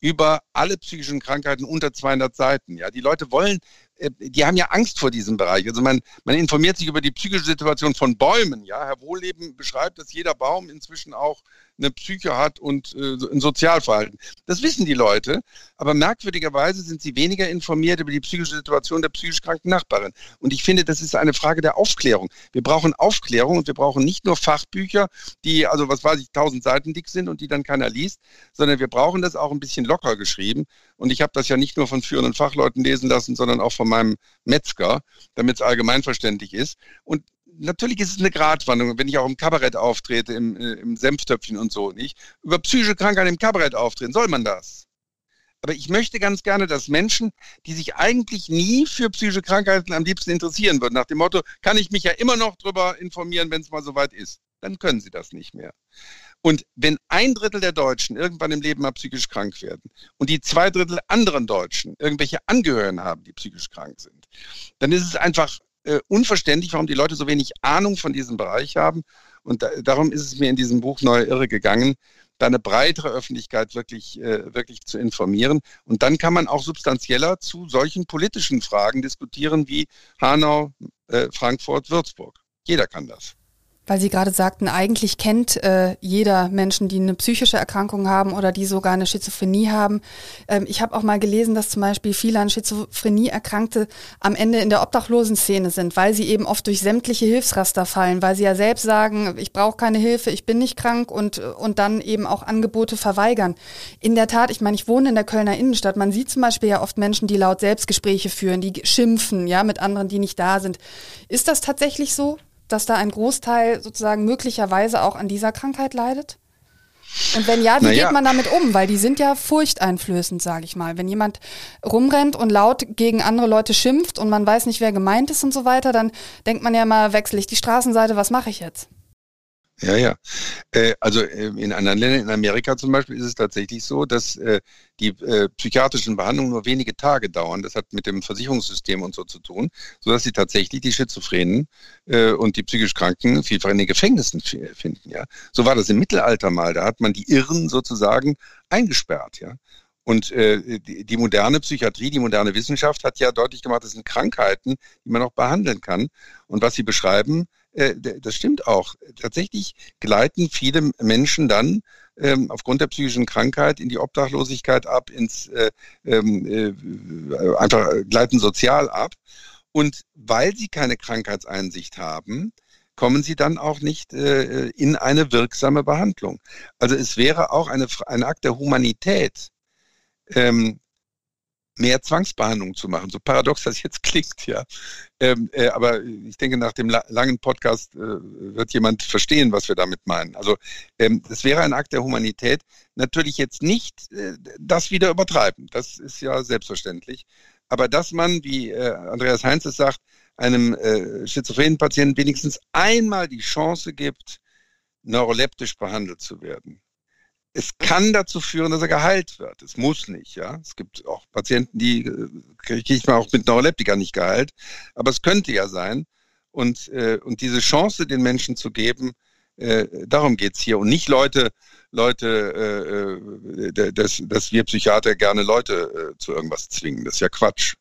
über alle psychischen Krankheiten unter 200 Seiten. Ja, die Leute wollen äh, die haben ja Angst vor diesem Bereich. Also man, man informiert sich über die psychische Situation von Bäumen. Ja, Herr Wohlleben beschreibt, dass jeder Baum inzwischen auch eine Psyche hat und äh, ein Sozialverhalten. Das wissen die Leute, aber merkwürdigerweise sind sie weniger informiert über die psychische Situation der psychisch kranken Nachbarin. Und ich finde, das ist eine Frage der Aufklärung. Wir brauchen Aufklärung und wir brauchen nicht nur Fachbücher, die, also was weiß ich, tausend Seiten dick sind und die dann keiner liest, sondern wir brauchen das auch ein bisschen locker geschrieben. Und ich habe das ja nicht nur von führenden Fachleuten lesen lassen, sondern auch von meinem Metzger, damit es allgemeinverständlich ist. Und natürlich ist es eine Gratwanderung, wenn ich auch im Kabarett auftrete, im, äh, im Senftöpfchen und so, nicht? Über psychische Krankheiten im Kabarett auftreten, soll man das? Aber ich möchte ganz gerne, dass Menschen, die sich eigentlich nie für psychische Krankheiten am liebsten interessieren würden, nach dem Motto, kann ich mich ja immer noch darüber informieren, wenn es mal soweit ist, dann können sie das nicht mehr. Und wenn ein Drittel der Deutschen irgendwann im Leben mal psychisch krank werden und die zwei Drittel anderen Deutschen irgendwelche Angehörigen haben, die psychisch krank sind, dann ist es einfach äh, unverständlich, warum die Leute so wenig Ahnung von diesem Bereich haben. Und da, darum ist es mir in diesem Buch Neue Irre gegangen, da eine breitere Öffentlichkeit wirklich, äh, wirklich zu informieren. Und dann kann man auch substanzieller zu solchen politischen Fragen diskutieren wie Hanau, äh, Frankfurt, Würzburg. Jeder kann das weil Sie gerade sagten, eigentlich kennt äh, jeder Menschen, die eine psychische Erkrankung haben oder die sogar eine Schizophrenie haben. Ähm, ich habe auch mal gelesen, dass zum Beispiel viele an Schizophrenie Erkrankte am Ende in der Obdachlosenszene sind, weil sie eben oft durch sämtliche Hilfsraster fallen, weil sie ja selbst sagen, ich brauche keine Hilfe, ich bin nicht krank und, und dann eben auch Angebote verweigern. In der Tat, ich meine, ich wohne in der Kölner Innenstadt. Man sieht zum Beispiel ja oft Menschen, die laut Selbstgespräche führen, die schimpfen, ja, mit anderen, die nicht da sind. Ist das tatsächlich so? Dass da ein Großteil sozusagen möglicherweise auch an dieser Krankheit leidet? Und wenn ja, wie naja. geht man damit um? Weil die sind ja furchteinflößend, sage ich mal. Wenn jemand rumrennt und laut gegen andere Leute schimpft und man weiß nicht, wer gemeint ist und so weiter, dann denkt man ja mal, wechsle ich die Straßenseite, was mache ich jetzt? Ja, ja. Äh, also äh, in anderen Ländern, in Amerika zum Beispiel, ist es tatsächlich so, dass äh, die psychiatrischen Behandlungen nur wenige Tage dauern. Das hat mit dem Versicherungssystem und so zu tun, sodass sie tatsächlich die Schizophrenen und die psychisch Kranken vielfach in den Gefängnissen finden. Ja, so war das im Mittelalter mal. Da hat man die Irren sozusagen eingesperrt. Ja. Und äh, die, moderne Psychiatrie, die moderne Wissenschaft hat ja deutlich gemacht, das sind Krankheiten, die man auch behandeln kann. Und was Sie beschreiben, äh, das stimmt auch. Tatsächlich gleiten viele Menschen dann ähm, aufgrund der psychischen Krankheit in die Obdachlosigkeit ab, ins äh, ähm, äh, einfach gleiten sozial ab. Und weil sie keine Krankheitseinsicht haben, kommen sie dann auch nicht äh, in eine wirksame Behandlung. Also es wäre auch eine, ein Akt der Humanität, ähm, mehr Zwangsbehandlung zu machen. So paradox das jetzt klingt, ja. Ähm, äh, aber ich denke, nach dem la langen Podcast äh, wird jemand verstehen, was wir damit meinen. Also ähm, es wäre ein Akt der Humanität. Natürlich jetzt nicht äh, das wieder übertreiben. Das ist ja selbstverständlich. Aber dass man, wie äh, Andreas Heinz es sagt, einem äh, schizophrenen Patienten wenigstens einmal die Chance gibt, neuroleptisch behandelt zu werden es kann dazu führen, dass er geheilt wird. Es muss nicht, ja. Es gibt auch Patienten, die äh, kriege ich mal auch mit Neuroleptika nicht geheilt. Aber es könnte ja sein. Und, äh, und diese Chance den Menschen zu geben, äh, darum geht's hier. Und nicht Leute, Leute, äh, äh dass, dass wir Psychiater gerne Leute äh, zu irgendwas zwingen. Das ist ja Quatsch.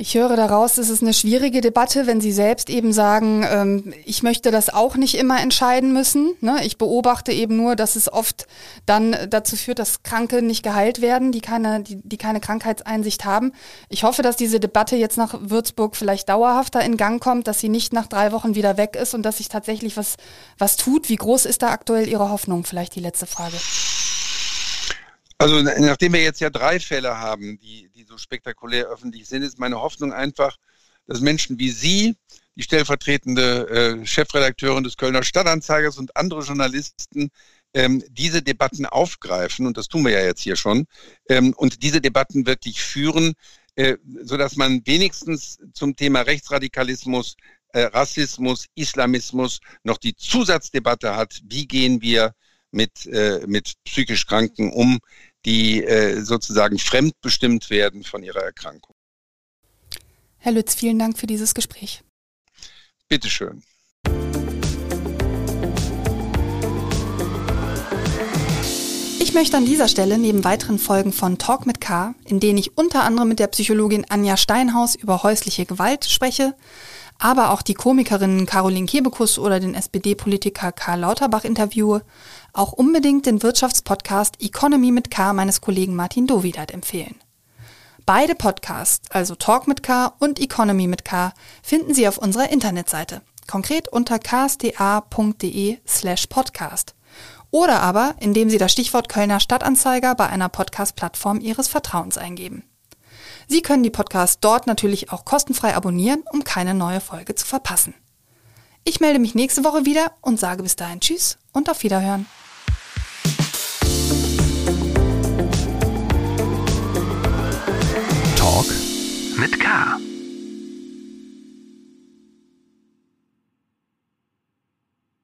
Ich höre daraus, es ist eine schwierige Debatte, wenn Sie selbst eben sagen, ähm, ich möchte das auch nicht immer entscheiden müssen. Ne? Ich beobachte eben nur, dass es oft dann dazu führt, dass Kranke nicht geheilt werden, die keine, die, die keine Krankheitseinsicht haben. Ich hoffe, dass diese Debatte jetzt nach Würzburg vielleicht dauerhafter in Gang kommt, dass sie nicht nach drei Wochen wieder weg ist und dass sich tatsächlich was, was tut. Wie groß ist da aktuell Ihre Hoffnung? Vielleicht die letzte Frage. Also nachdem wir jetzt ja drei Fälle haben, die, die so spektakulär öffentlich sind, ist meine Hoffnung einfach, dass Menschen wie Sie, die stellvertretende äh, Chefredakteurin des Kölner Stadtanzeigers und andere Journalisten ähm, diese Debatten aufgreifen, und das tun wir ja jetzt hier schon, ähm, und diese Debatten wirklich führen, äh, sodass man wenigstens zum Thema Rechtsradikalismus, äh, Rassismus, Islamismus noch die Zusatzdebatte hat, wie gehen wir mit, äh, mit psychisch Kranken um, die äh, sozusagen fremdbestimmt werden von ihrer Erkrankung. Herr Lütz, vielen Dank für dieses Gespräch. Bitteschön. Ich möchte an dieser Stelle neben weiteren Folgen von Talk mit K, in denen ich unter anderem mit der Psychologin Anja Steinhaus über häusliche Gewalt spreche, aber auch die Komikerin Caroline Kebekus oder den SPD-Politiker Karl Lauterbach interviewe, auch unbedingt den Wirtschaftspodcast Economy mit K meines Kollegen Martin Dovidat empfehlen. Beide Podcasts, also Talk mit K und Economy mit K, finden Sie auf unserer Internetseite, konkret unter ksda.de slash podcast. Oder aber, indem Sie das Stichwort Kölner Stadtanzeiger bei einer Podcast-Plattform Ihres Vertrauens eingeben. Sie können die Podcasts dort natürlich auch kostenfrei abonnieren, um keine neue Folge zu verpassen. Ich melde mich nächste Woche wieder und sage bis dahin Tschüss und auf Wiederhören. Talk mit K.